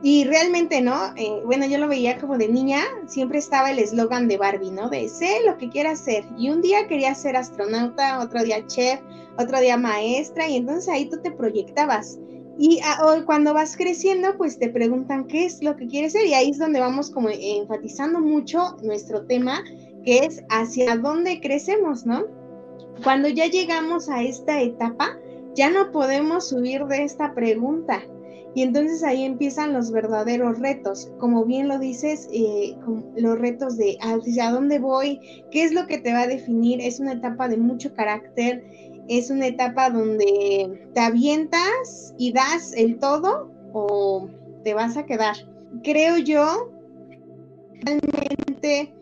Y realmente, ¿no? Eh, bueno, yo lo veía como de niña, siempre estaba el eslogan de Barbie, ¿no? De sé lo que quiera hacer. Y un día quería ser astronauta, otro día chef, otro día maestra, y entonces ahí tú te proyectabas. Y ah, cuando vas creciendo, pues te preguntan qué es lo que quieres ser, y ahí es donde vamos como enfatizando mucho nuestro tema, que es hacia dónde crecemos, ¿no? Cuando ya llegamos a esta etapa, ya no podemos subir de esta pregunta. Y entonces ahí empiezan los verdaderos retos, como bien lo dices, eh, los retos de hacia dónde voy, qué es lo que te va a definir, es una etapa de mucho carácter, es una etapa donde te avientas y das el todo o te vas a quedar. Creo yo, realmente,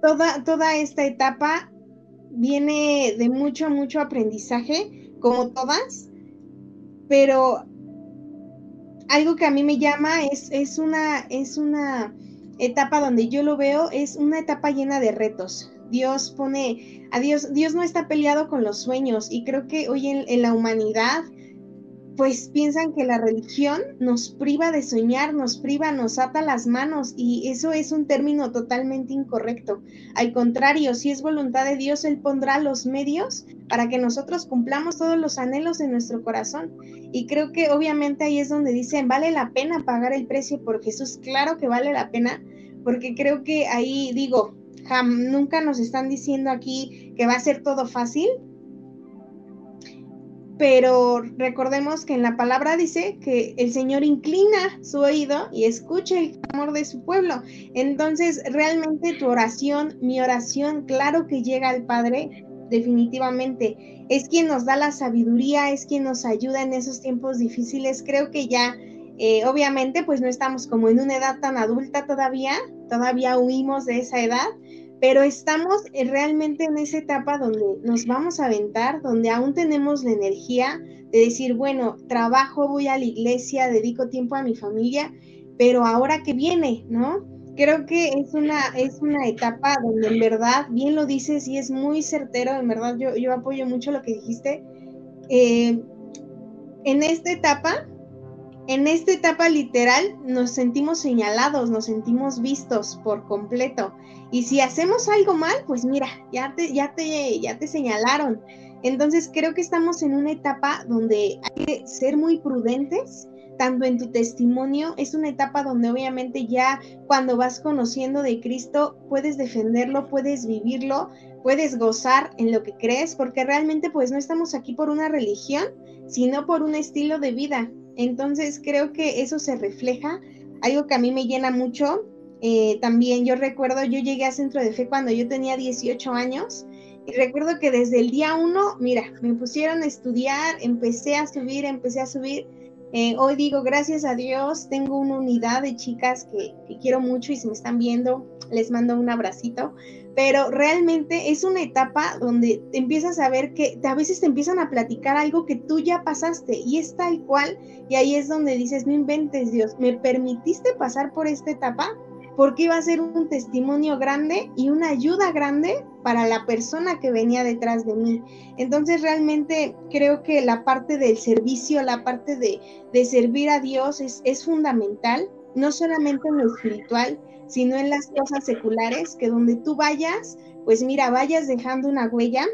toda, toda esta etapa viene de mucho, mucho aprendizaje, como todas, pero algo que a mí me llama es, es, una, es una etapa donde yo lo veo, es una etapa llena de retos, Dios pone a Dios, Dios no está peleado con los sueños y creo que hoy en, la humanidad pues piensan que la religión nos priva de soñar, nos priva, nos ata las manos y eso es un término totalmente incorrecto. Al contrario, si es voluntad de Dios, Él pondrá los medios para que nosotros cumplamos todos los anhelos de nuestro corazón. Y creo que obviamente ahí es donde dicen, vale la pena pagar el precio por Jesús. Claro que vale la pena, porque creo que ahí digo, nunca nos están diciendo aquí que va a ser todo fácil, pero recordemos que en la palabra dice que el Señor inclina su oído y escucha el clamor de su pueblo. Entonces, realmente tu oración, mi oración, claro que llega al Padre, definitivamente. Es quien nos da la sabiduría, es quien nos ayuda en esos tiempos difíciles. Creo que ya, eh, obviamente, pues no estamos como en una edad tan adulta todavía, todavía huimos de esa edad, pero estamos eh, realmente en esa etapa donde nos vamos a aventar, donde aún tenemos la energía de decir, bueno, trabajo, voy a la iglesia, dedico tiempo a mi familia, pero ahora que viene, ¿no? Creo que es una, es una etapa donde en verdad, bien lo dices y es muy certero, en verdad yo, yo apoyo mucho lo que dijiste. Eh, en esta etapa en esta etapa literal nos sentimos señalados, nos sentimos vistos por completo. Y si hacemos algo mal, pues mira, ya te, ya te, ya te señalaron. Entonces creo que estamos en una etapa donde hay que ser muy prudentes, tanto en tu testimonio, es una etapa donde obviamente ya cuando vas conociendo de Cristo puedes defenderlo, puedes vivirlo, puedes gozar en lo que crees, porque realmente pues no estamos aquí por una religión, sino por un estilo de vida. Entonces creo que eso se refleja, algo que a mí me llena mucho. Eh, también yo recuerdo, yo llegué a Centro de Fe cuando yo tenía 18 años y recuerdo que desde el día uno, mira, me pusieron a estudiar, empecé a subir, empecé a subir. Eh, hoy digo, gracias a Dios, tengo una unidad de chicas que, que quiero mucho y si me están viendo, les mando un abracito pero realmente es una etapa donde empiezas a ver que a veces te empiezan a platicar algo que tú ya pasaste y es tal cual, y ahí es donde dices, no inventes Dios, ¿me permitiste pasar por esta etapa? Porque iba a ser un testimonio grande y una ayuda grande para la persona que venía detrás de mí. Entonces realmente creo que la parte del servicio, la parte de, servir a Dios es, fundamental, no solamente en lo espiritual, sino en las cosas seculares, que donde tú vayas, pues mira, vayas dejando una huella.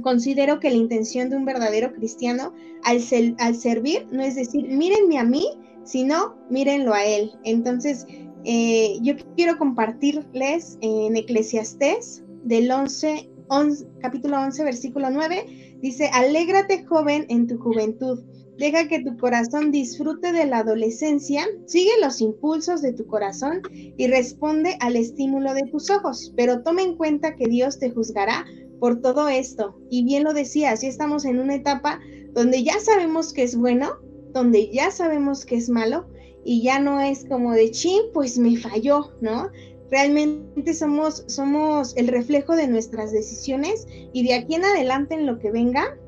Considero que la intención de un verdadero cristiano al, al servir no es decir, mírenme a mí, sino mírenlo a él. Entonces, eh, yo quiero compartirles en Eclesiastés del 11, 11, capítulo 11, versículo 9, dice, alégrate joven en tu juventud, deja que tu corazón disfrute de la adolescencia, sigue los impulsos de tu corazón y responde al estímulo de tus ojos, pero toma en cuenta que Dios te juzgará por todo esto. Y bien lo decías, ya estamos en una etapa donde ya sabemos que es bueno, donde ya sabemos que es malo, y ya no es como de chin, pues me falló, ¿no? Realmente somos, somos el reflejo de nuestras decisiones y de aquí en adelante en lo que venga,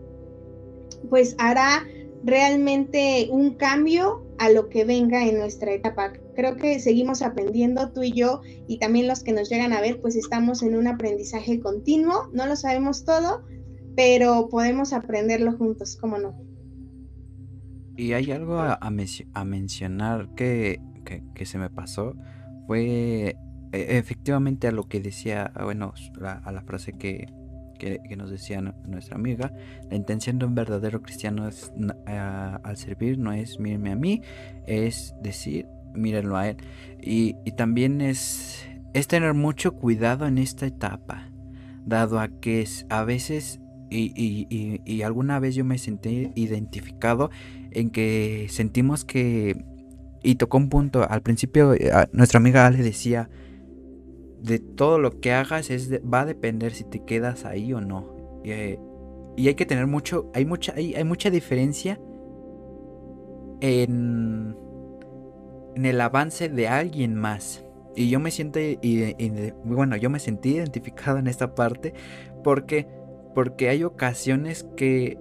pues hará realmente un cambio a lo que venga en nuestra etapa. Creo que seguimos aprendiendo tú y yo y también los que nos llegan a ver, pues estamos en un aprendizaje continuo, no lo sabemos todo, pero podemos aprenderlo juntos, ¿cómo no? Y hay algo a, mencionar que, se me pasó. Fue e, efectivamente a lo que decía, ah, bueno, a la frase que, nos decía nuestra amiga. La intención de un verdadero cristiano es, al servir no es mírenme a mí, es decir, mírenlo a él. Y, también es, tener mucho cuidado en esta etapa, dado a que a veces y, alguna vez yo me sentí identificado en que sentimos que... Y tocó un punto, al principio eh, nuestra amiga Ale decía, de todo lo que hagas es va a depender si te quedas ahí o no. Eh, y hay que tener mucho, hay mucha, hay, hay mucha diferencia en, en el avance de alguien más. Y yo me siento, bueno, yo me sentí identificado en esta parte porque, porque hay ocasiones que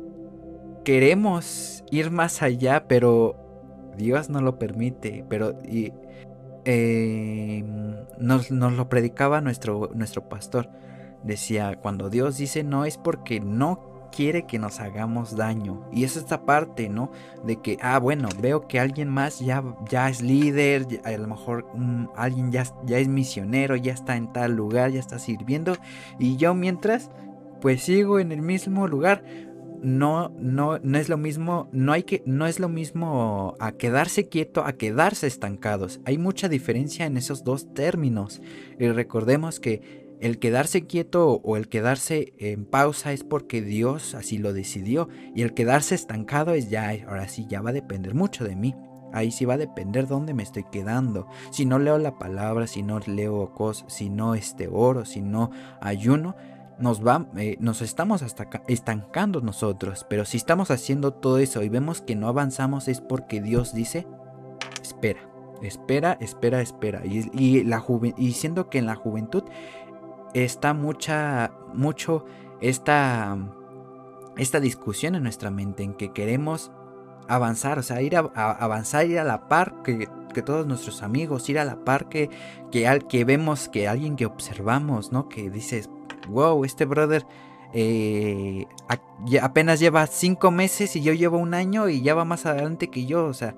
queremos ir más allá, pero Dios no lo permite. Pero y, em, nos, lo predicaba nuestro, nuestro pastor. Decía, cuando Dios dice no es porque no quiere que nos hagamos daño. Y es esta parte, ¿no? De que, ah, bueno, veo que alguien más ya, ya es líder, a lo mejor mm, alguien ya, ya es misionero, ya está en tal lugar, ya está sirviendo. Y yo mientras, pues sigo en el mismo lugar no, no, no es lo mismo, no hay que, no es lo mismo a quedarse quieto a quedarse estancados. Hay mucha diferencia en esos dos términos. Y recordemos que el quedarse quieto o el quedarse en pausa es porque Dios así lo decidió. Y el quedarse estancado es ya, ahora sí, ya va a depender mucho de mí. Ahí sí va a depender dónde me estoy quedando. Si no leo la palabra, si no leo cosas, si no este oro, si no ayuno, nos, va, eh, nos estamos hasta estancando nosotros. Pero si estamos haciendo todo eso y vemos que no avanzamos es porque Dios dice, espera, espera, espera, espera. Y, la y siendo que en la juventud está mucha, mucho esta, esta discusión en nuestra mente en que queremos avanzar, o sea, ir a, avanzar, ir a la par que, todos nuestros amigos, ir a la par que, que, que vemos que alguien que observamos, ¿no? Que dices, wow, este brother eh, apenas lleva cinco meses y yo llevo un año y ya va más adelante que yo. O sea,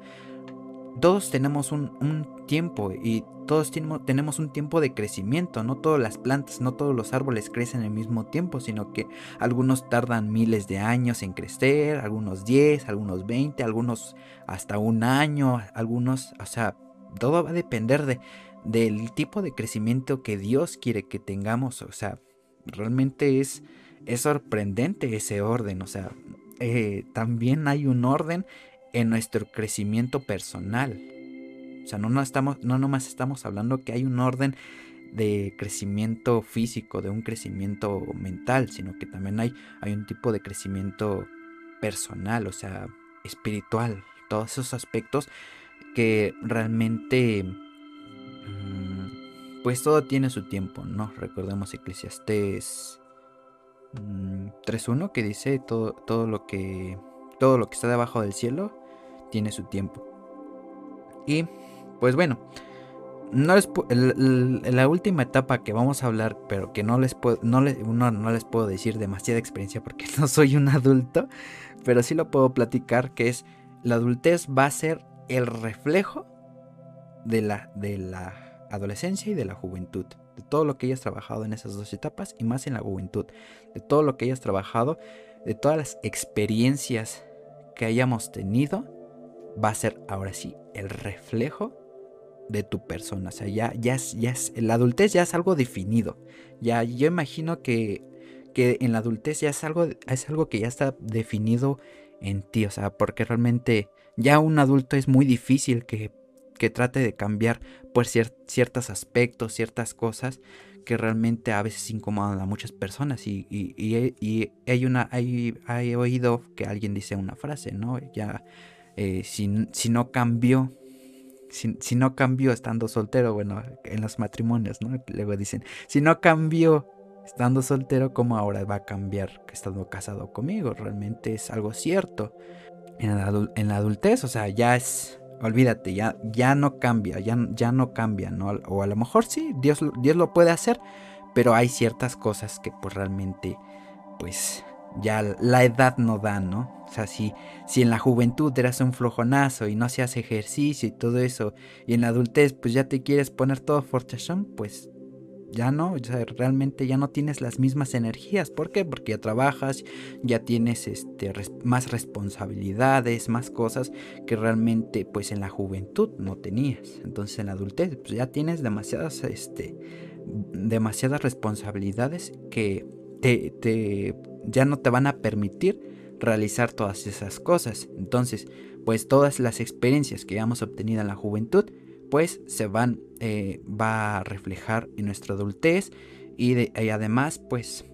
todos tenemos un, tiempo y todos tenemos un tiempo de crecimiento. No todas las plantas, no todos los árboles crecen al mismo tiempo, sino que algunos tardan miles de años en crecer, algunos 10, algunos 20, algunos hasta un año, algunos, o sea, todo va a depender de, del tipo de crecimiento que Dios quiere que tengamos. O sea, realmente es, es sorprendente ese orden. O sea, eh, también hay un orden en nuestro crecimiento personal. O sea, no, no, estamos, no nomás estamos hablando que hay un orden de crecimiento físico, de un crecimiento mental, sino que también hay, hay un tipo de crecimiento personal, o sea, espiritual, todos esos aspectos que realmente pues todo tiene su tiempo, ¿no? Recordemos Eclesiastés 3.1 mm, que dice todo, todo, lo que, todo lo que está debajo del cielo tiene su tiempo. Y pues bueno, no les la última etapa que vamos a hablar, pero que no les puedo, no, les, no, les puedo decir demasiada experiencia porque no soy un adulto, pero sí lo puedo platicar, que es la adultez va a ser el reflejo de la, de la adolescencia y de la juventud, de todo lo que hayas trabajado en esas dos etapas y más en la juventud, de todo lo que hayas trabajado, de todas las experiencias que hayamos tenido, va a ser ahora sí el reflejo de tu persona. O sea, ya, ya, es, ya es, la adultez ya es algo definido. Ya, yo imagino que, que en la adultez ya es algo, es algo que ya está definido en ti. O sea, porque realmente ya un adulto es muy difícil que, que trate de cambiar pues ciertos aspectos, ciertas cosas que realmente a veces incomodan a muchas personas. Y, y, hay una, hay, oído que alguien dice una frase, ¿no? Ya, eh, si, si no cambió si, no cambió estando soltero, bueno, en los matrimonios, ¿no? Luego dicen, si no cambió estando soltero, ¿cómo ahora va a cambiar estando casado conmigo? Realmente es algo cierto. En la, adultez, o sea, ya es, olvídate, ya, ya no cambia, ya, ya no cambia, ¿no? O a lo mejor sí, Dios, Dios lo puede hacer, pero hay ciertas cosas que pues realmente, pues ya la edad no da, ¿no? O sea, si, si en la juventud eras un flojonazo y no hacías ejercicio y todo eso, y en la adultez pues ya te quieres poner todo fortachón, pues ya no, o sea, realmente ya no tienes las mismas energías. ¿Por qué? Porque ya trabajas, ya tienes este, más responsabilidades, más cosas que realmente pues en la juventud no tenías. Entonces en la adultez pues ya tienes demasiadas, este, demasiadas responsabilidades que te, te ya no te van a permitir realizar todas esas cosas. Entonces, pues todas las experiencias que hayamos obtenido en la juventud, pues se van, eh, va a reflejar en nuestra adultez y, además, pues,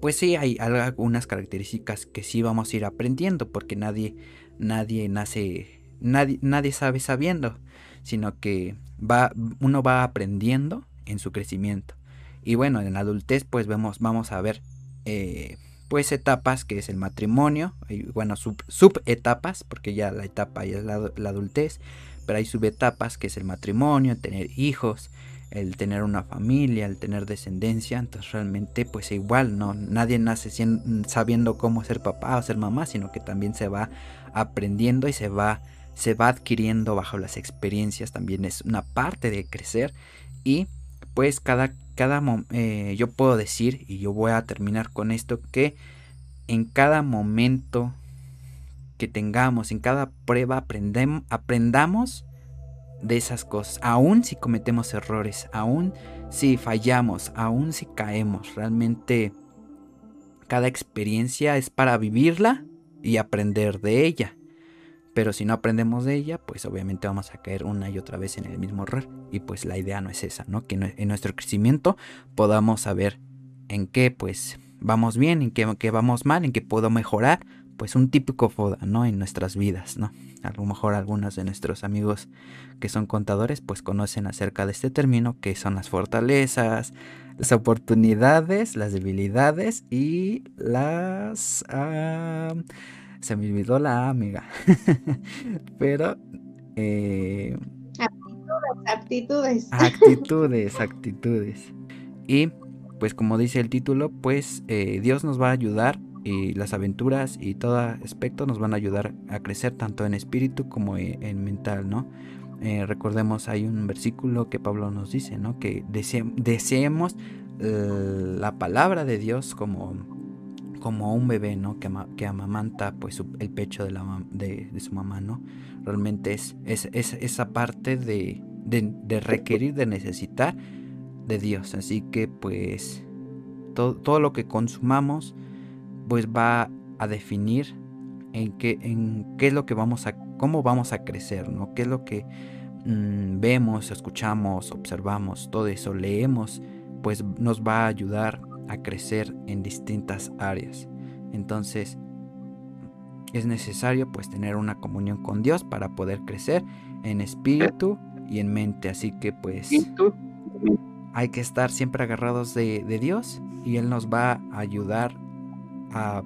pues sí hay algunas características que sí vamos a ir aprendiendo porque nadie, nadie nace, nadie, nadie sabe sabiendo, sino que va, uno va aprendiendo en su crecimiento. Y bueno, en la adultez, pues vemos, vamos a ver eh, pues etapas que es el matrimonio, y bueno, sub, subetapas, porque ya la etapa ya es la, adultez, pero hay subetapas que es el matrimonio, tener hijos, el tener una familia, el tener descendencia, entonces realmente pues igual, no nadie nace sabiendo cómo ser papá o ser mamá, sino que también se va aprendiendo y se va se va adquiriendo bajo las experiencias, también es una parte de crecer. Y pues cada, cada eh, yo puedo decir, y yo voy a terminar con esto, que en cada momento que tengamos, en cada prueba aprendamos de esas cosas, aún si cometemos errores, aún si fallamos, aún si caemos, realmente cada experiencia es para vivirla y aprender de ella. Pero si no aprendemos de ella, pues obviamente vamos a caer una y otra vez en el mismo error. Y pues la idea no es esa, ¿no? Que en nuestro crecimiento podamos saber en qué pues vamos bien, en qué, vamos mal, en qué puedo mejorar. Pues un típico FODA, ¿no? En nuestras vidas, ¿no? A lo mejor algunos de nuestros amigos que son contadores pues conocen acerca de este término que son las fortalezas, las oportunidades, las debilidades y las... Ah, se me olvidó la amiga. Pero... Eh, actitudes, actitudes. Actitudes, Y pues como dice el título, pues eh, Dios nos va a ayudar y las aventuras y todo aspecto nos van a ayudar a crecer tanto en espíritu como e, en mental, ¿no? Eh, recordemos, hay un versículo que Pablo nos dice, ¿no? Que deseemos la palabra de Dios como como un bebé, ¿no? Que, que amamanta pues el pecho de, la, de, su mamá, ¿no? Realmente es, es, esa parte de, de, requerir, de necesitar de Dios. Así que pues todo, todo, lo que consumamos pues va a definir en qué, en qué es lo que vamos a, cómo vamos a crecer, ¿no? Qué es lo que mm, vemos, escuchamos, observamos, todo eso, leemos, pues nos va a ayudar a crecer en distintas áreas. Entonces, es necesario pues tener una comunión con Dios para poder crecer en espíritu y en mente. Así que pues hay que estar siempre agarrados de, Dios y Él nos va a ayudar a,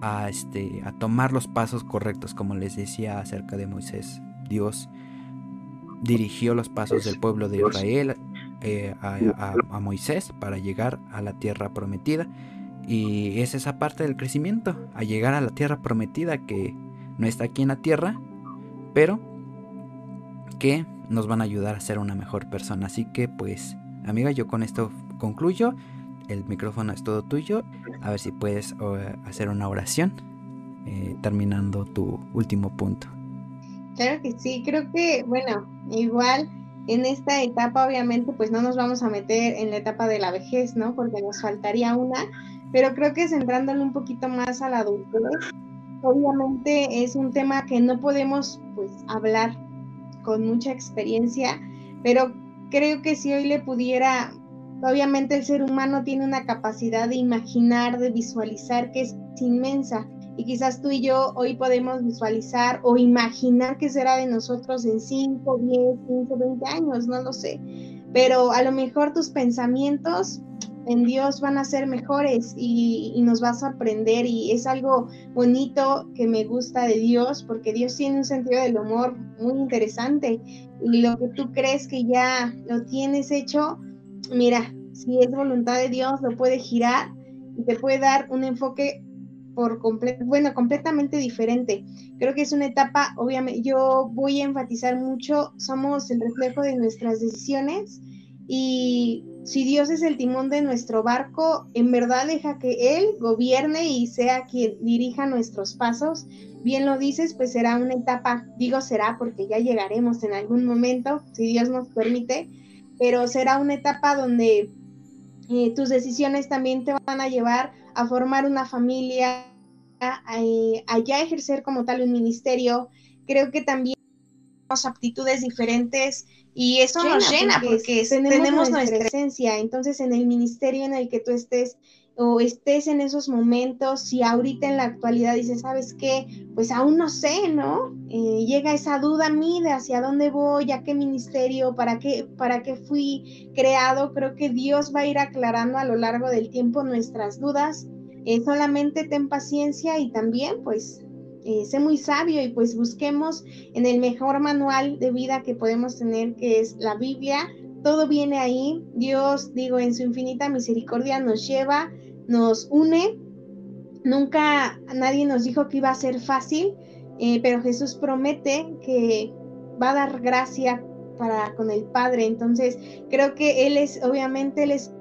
a, este, a tomar los pasos correctos, como les decía acerca de Moisés. Dios dirigió los pasos del pueblo de Israel eh, a, Moisés para llegar a la tierra prometida. Y es esa parte del crecimiento, a llegar a la tierra prometida que no está aquí en la tierra, pero que nos van a ayudar a ser una mejor persona. Así que pues, amiga, yo con esto concluyo. El micrófono es todo tuyo. A ver si puedes hacer una oración eh, terminando tu último punto. Claro que sí, creo que, bueno, igual en esta etapa obviamente pues no nos vamos a meter en la etapa de la vejez, ¿no? Porque nos faltaría una, pero creo que centrándole un poquito más a la adultez, obviamente es un tema que no podemos pues hablar con mucha experiencia, pero creo que si hoy le pudiera, obviamente el ser humano tiene una capacidad de imaginar, de visualizar que es inmensa. Y quizás tú y yo hoy podemos visualizar o imaginar qué será de nosotros en 5, 10, 15, 20 años, no lo sé. Pero a lo mejor tus pensamientos en Dios van a ser mejores y, nos va a sorprender y es algo bonito que me gusta de Dios porque Dios tiene un sentido del humor muy interesante y lo que tú crees que ya lo tienes hecho, mira, si es voluntad de Dios lo puede girar y te puede dar un enfoque por completo, bueno, completamente diferente. Creo que es una etapa, obviamente, yo voy a enfatizar mucho, somos el reflejo de nuestras decisiones y si Dios es el timón de nuestro barco, en verdad deja que Él gobierne y sea quien dirija nuestros pasos. Bien lo dices, pues será una etapa, digo será porque ya llegaremos en algún momento, si Dios nos permite, pero será una etapa donde eh, tus decisiones también te van a llevar a formar una familia, a, ya ejercer como tal un ministerio. Creo que también tenemos aptitudes diferentes y eso nos llena porque, tenemos, nuestra esencia. Entonces, en el ministerio en el que tú estés o estés en esos momentos, si ahorita en la actualidad dices, ¿sabes qué? Pues aún no sé, ¿no? Eh, llega esa duda a mí de hacia dónde voy, a qué ministerio, para qué, para qué fui creado. Creo que Dios va a ir aclarando a lo largo del tiempo nuestras dudas. Eh, solamente ten paciencia y también, pues, eh, sé muy sabio y pues busquemos en el mejor manual de vida que podemos tener, que es la Biblia. Todo viene ahí. Dios, digo, en su infinita misericordia nos lleva, nos une. Nunca nadie nos dijo que iba a ser fácil, eh, pero Jesús promete que va a dar gracia para con el Padre. Entonces, creo que Él es, obviamente, Él es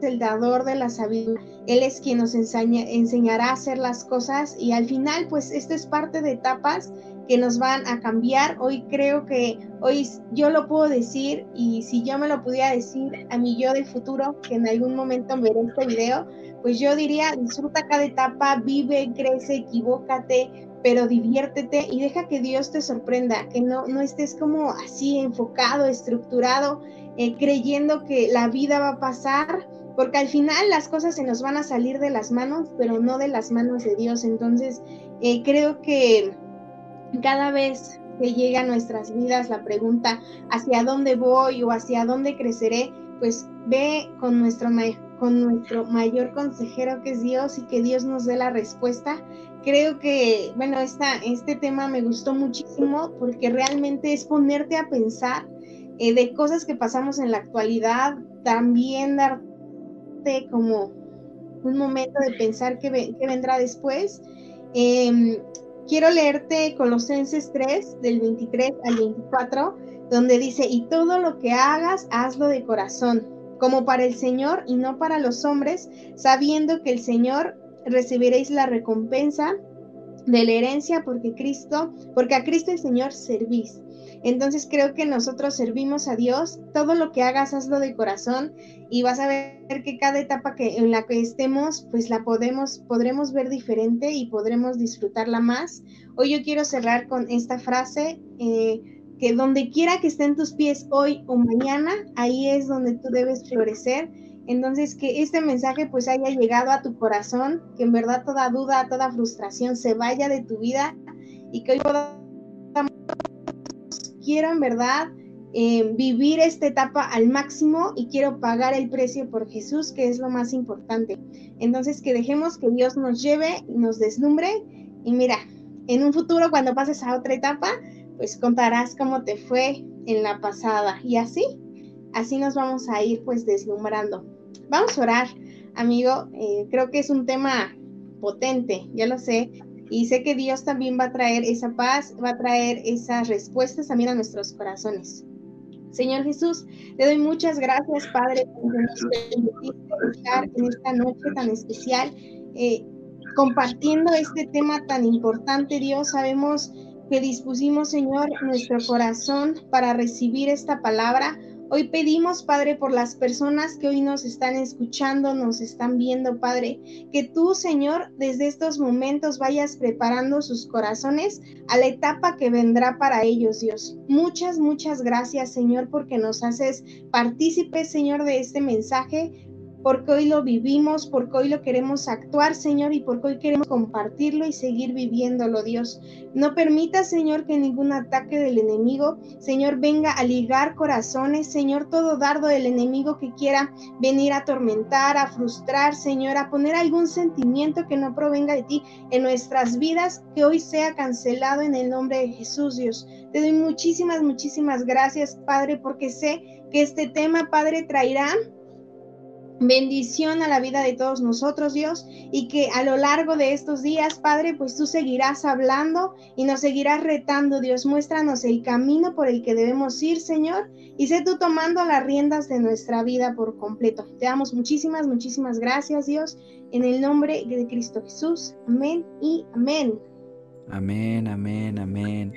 el dador de la sabiduría. Él es quien nos enseña, enseñará a hacer las cosas y al final, pues esto es parte de etapas que nos van a cambiar. Hoy creo que hoy yo lo puedo decir y si yo me lo pudiera decir a mi yo del futuro, que en algún momento veré este video, pues yo diría, disfruta cada etapa, vive, crece, equivócate, pero diviértete y deja que Dios te sorprenda, que no, no estés como así enfocado, estructurado, eh, creyendo que la vida va a pasar porque al final las cosas se nos van a salir de las manos, pero no de las manos de Dios. Entonces, eh, creo que cada vez que llega a nuestras vidas la pregunta hacia dónde voy o hacia dónde creceré, pues ve con nuestro, con nuestro mayor consejero que es Dios y que Dios nos dé la respuesta. Creo que, bueno, esta, este tema me gustó muchísimo porque realmente es ponerte a pensar eh, de cosas que pasamos en la actualidad, también dar como un momento de pensar qué, vendrá después. Em, quiero leerte Colosenses 3, del 23 al 24, donde dice, y todo lo que hagas, hazlo de corazón, como para el Señor y no para los hombres, sabiendo que el Señor recibiréis la recompensa de la herencia porque Cristo, porque a Cristo el Señor servís. Entonces creo que nosotros servimos a Dios, todo lo que hagas hazlo de corazón y vas a ver que cada etapa que en la que estemos, pues la podemos podremos ver diferente y podremos disfrutarla más. Hoy yo quiero cerrar con esta frase eh, que donde quiera que estén tus pies hoy o mañana, ahí es donde tú debes florecer. Entonces, que este mensaje pues haya llegado a tu corazón, que en verdad toda duda, toda frustración se vaya de tu vida y que hoy podamos quiero en verdad eh, vivir esta etapa al máximo y quiero pagar el precio por Jesús, que es lo más importante. Entonces, que dejemos que Dios nos lleve, nos deslumbre y mira, en un futuro cuando pases a otra etapa, pues contarás cómo te fue en la pasada. Y así, así nos vamos a ir pues deslumbrando. Vamos a orar, amigo. Eh, creo que es un tema potente, ya lo sé. Y sé que Dios también va a traer esa paz, va a traer esas respuestas también a nuestros corazones. Señor Jesús, te doy muchas gracias, Padre, por estar en esta noche tan especial, eh, compartiendo este tema tan importante, Dios. Sabemos que dispusimos, Señor, nuestro corazón para recibir esta palabra. Hoy pedimos, Padre, por las personas que hoy nos están escuchando, nos están viendo, Padre, que tú, Señor, desde estos momentos vayas preparando sus corazones a la etapa que vendrá para ellos, Dios. Muchas, muchas gracias, Señor, porque nos haces partícipes, Señor, de este mensaje porque hoy lo vivimos, porque hoy lo queremos actuar, Señor, y porque hoy queremos compartirlo y seguir viviéndolo, Dios. No permita, Señor, que ningún ataque del enemigo, Señor, venga a ligar corazones, Señor, todo dardo del enemigo que quiera venir a atormentar, a frustrar, Señor, a poner algún sentimiento que no provenga de ti en nuestras vidas, que hoy sea cancelado en el nombre de Jesús, Dios. Te doy muchísimas, muchísimas gracias, Padre, porque sé que este tema, Padre, traerá bendición a la vida de todos nosotros, Dios, y que a lo largo de estos días, Padre, pues tú seguirás hablando y nos seguirás retando, Dios. Muéstranos el camino por el que debemos ir, Señor, y sé tú tomando las riendas de nuestra vida por completo. Te damos muchísimas, muchísimas gracias, Dios, en el nombre de Cristo Jesús. Amén y amén. Amén, amén, amén.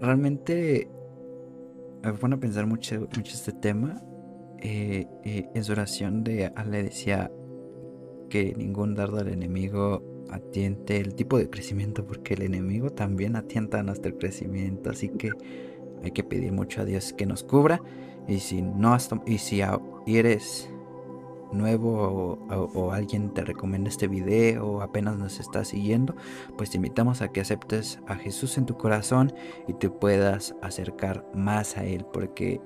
Realmente me pone a pensar mucho, mucho este tema eh, eh, en su oración de Ale decía que ningún dardo al enemigo atiente el tipo de crecimiento porque el enemigo también atienta nuestro crecimiento así que hay que pedir mucho a Dios que nos cubra y si no has y si eres nuevo o, alguien te recomienda este video o apenas nos está siguiendo, pues te invitamos a que aceptes a Jesús en tu corazón y te puedas acercar más a Él, porque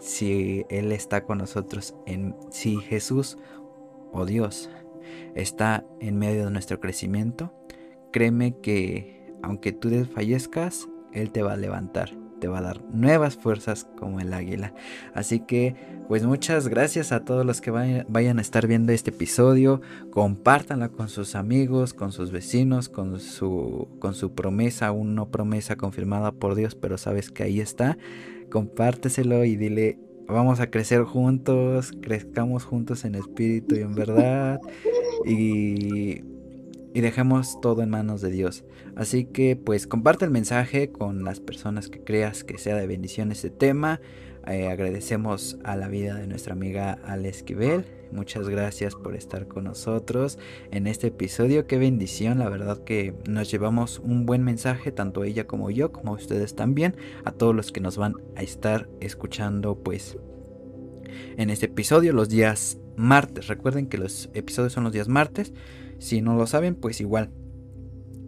si Él está con nosotros, en, si Jesús o Dios está en medio de nuestro crecimiento, créeme que aunque tú desfallezcas, Él te va a levantar, te va a dar nuevas fuerzas como el águila. Así que, pues muchas gracias a todos los que vayan, a estar viendo este episodio. Compártanlo con sus amigos, con sus vecinos, con su, con su promesa, aún no promesa confirmada por Dios, pero sabes que ahí está compárteselo y dile, vamos a crecer juntos, crezcamos juntos en espíritu y en verdad y, y dejemos todo en manos de Dios. Así que pues comparte el mensaje con las personas que creas que sea de bendición este tema. Eh, agradecemos a la vida de nuestra amiga Ale Esquivel. Muchas gracias por estar con nosotros en este episodio. Qué bendición, la verdad que nos llevamos un buen mensaje, tanto ella como yo, como ustedes también, a todos los que nos van a estar escuchando pues en este episodio los días martes. Recuerden que los episodios son los días martes. Si no lo saben, pues igual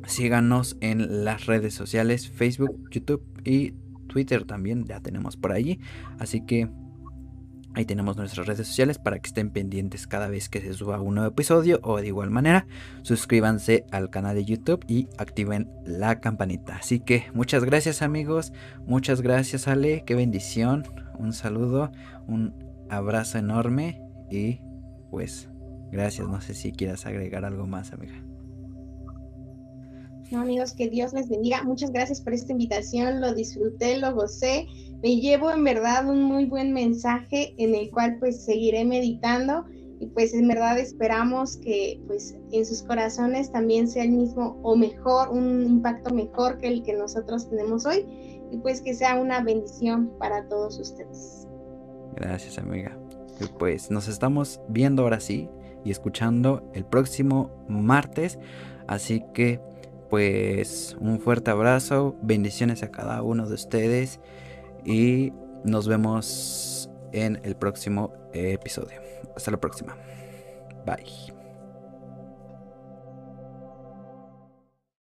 síganos en las redes sociales, Facebook, YouTube y Twitter también ya tenemos por allí. Así que ahí tenemos nuestras redes sociales para que estén pendientes cada vez que se suba un nuevo episodio. O de igual manera, suscríbanse al canal de YouTube y activen la campanita. Así que muchas gracias amigos. Muchas gracias Ale. Qué bendición. Un saludo. Un abrazo enorme. Y pues gracias. No sé si quieras agregar algo más amiga. No, amigos, que Dios les bendiga. Muchas gracias por esta invitación. Lo disfruté, lo gocé. Me llevo en verdad un muy buen mensaje en el cual pues seguiré meditando y pues en verdad esperamos que pues en sus corazones también sea el mismo o mejor, un impacto mejor que el que nosotros tenemos hoy y pues que sea una bendición para todos ustedes. Gracias amiga. Y pues nos estamos viendo ahora sí y escuchando el próximo martes. Así que pues un fuerte abrazo, bendiciones a cada uno de ustedes y nos vemos en el próximo episodio. Hasta la próxima. Bye.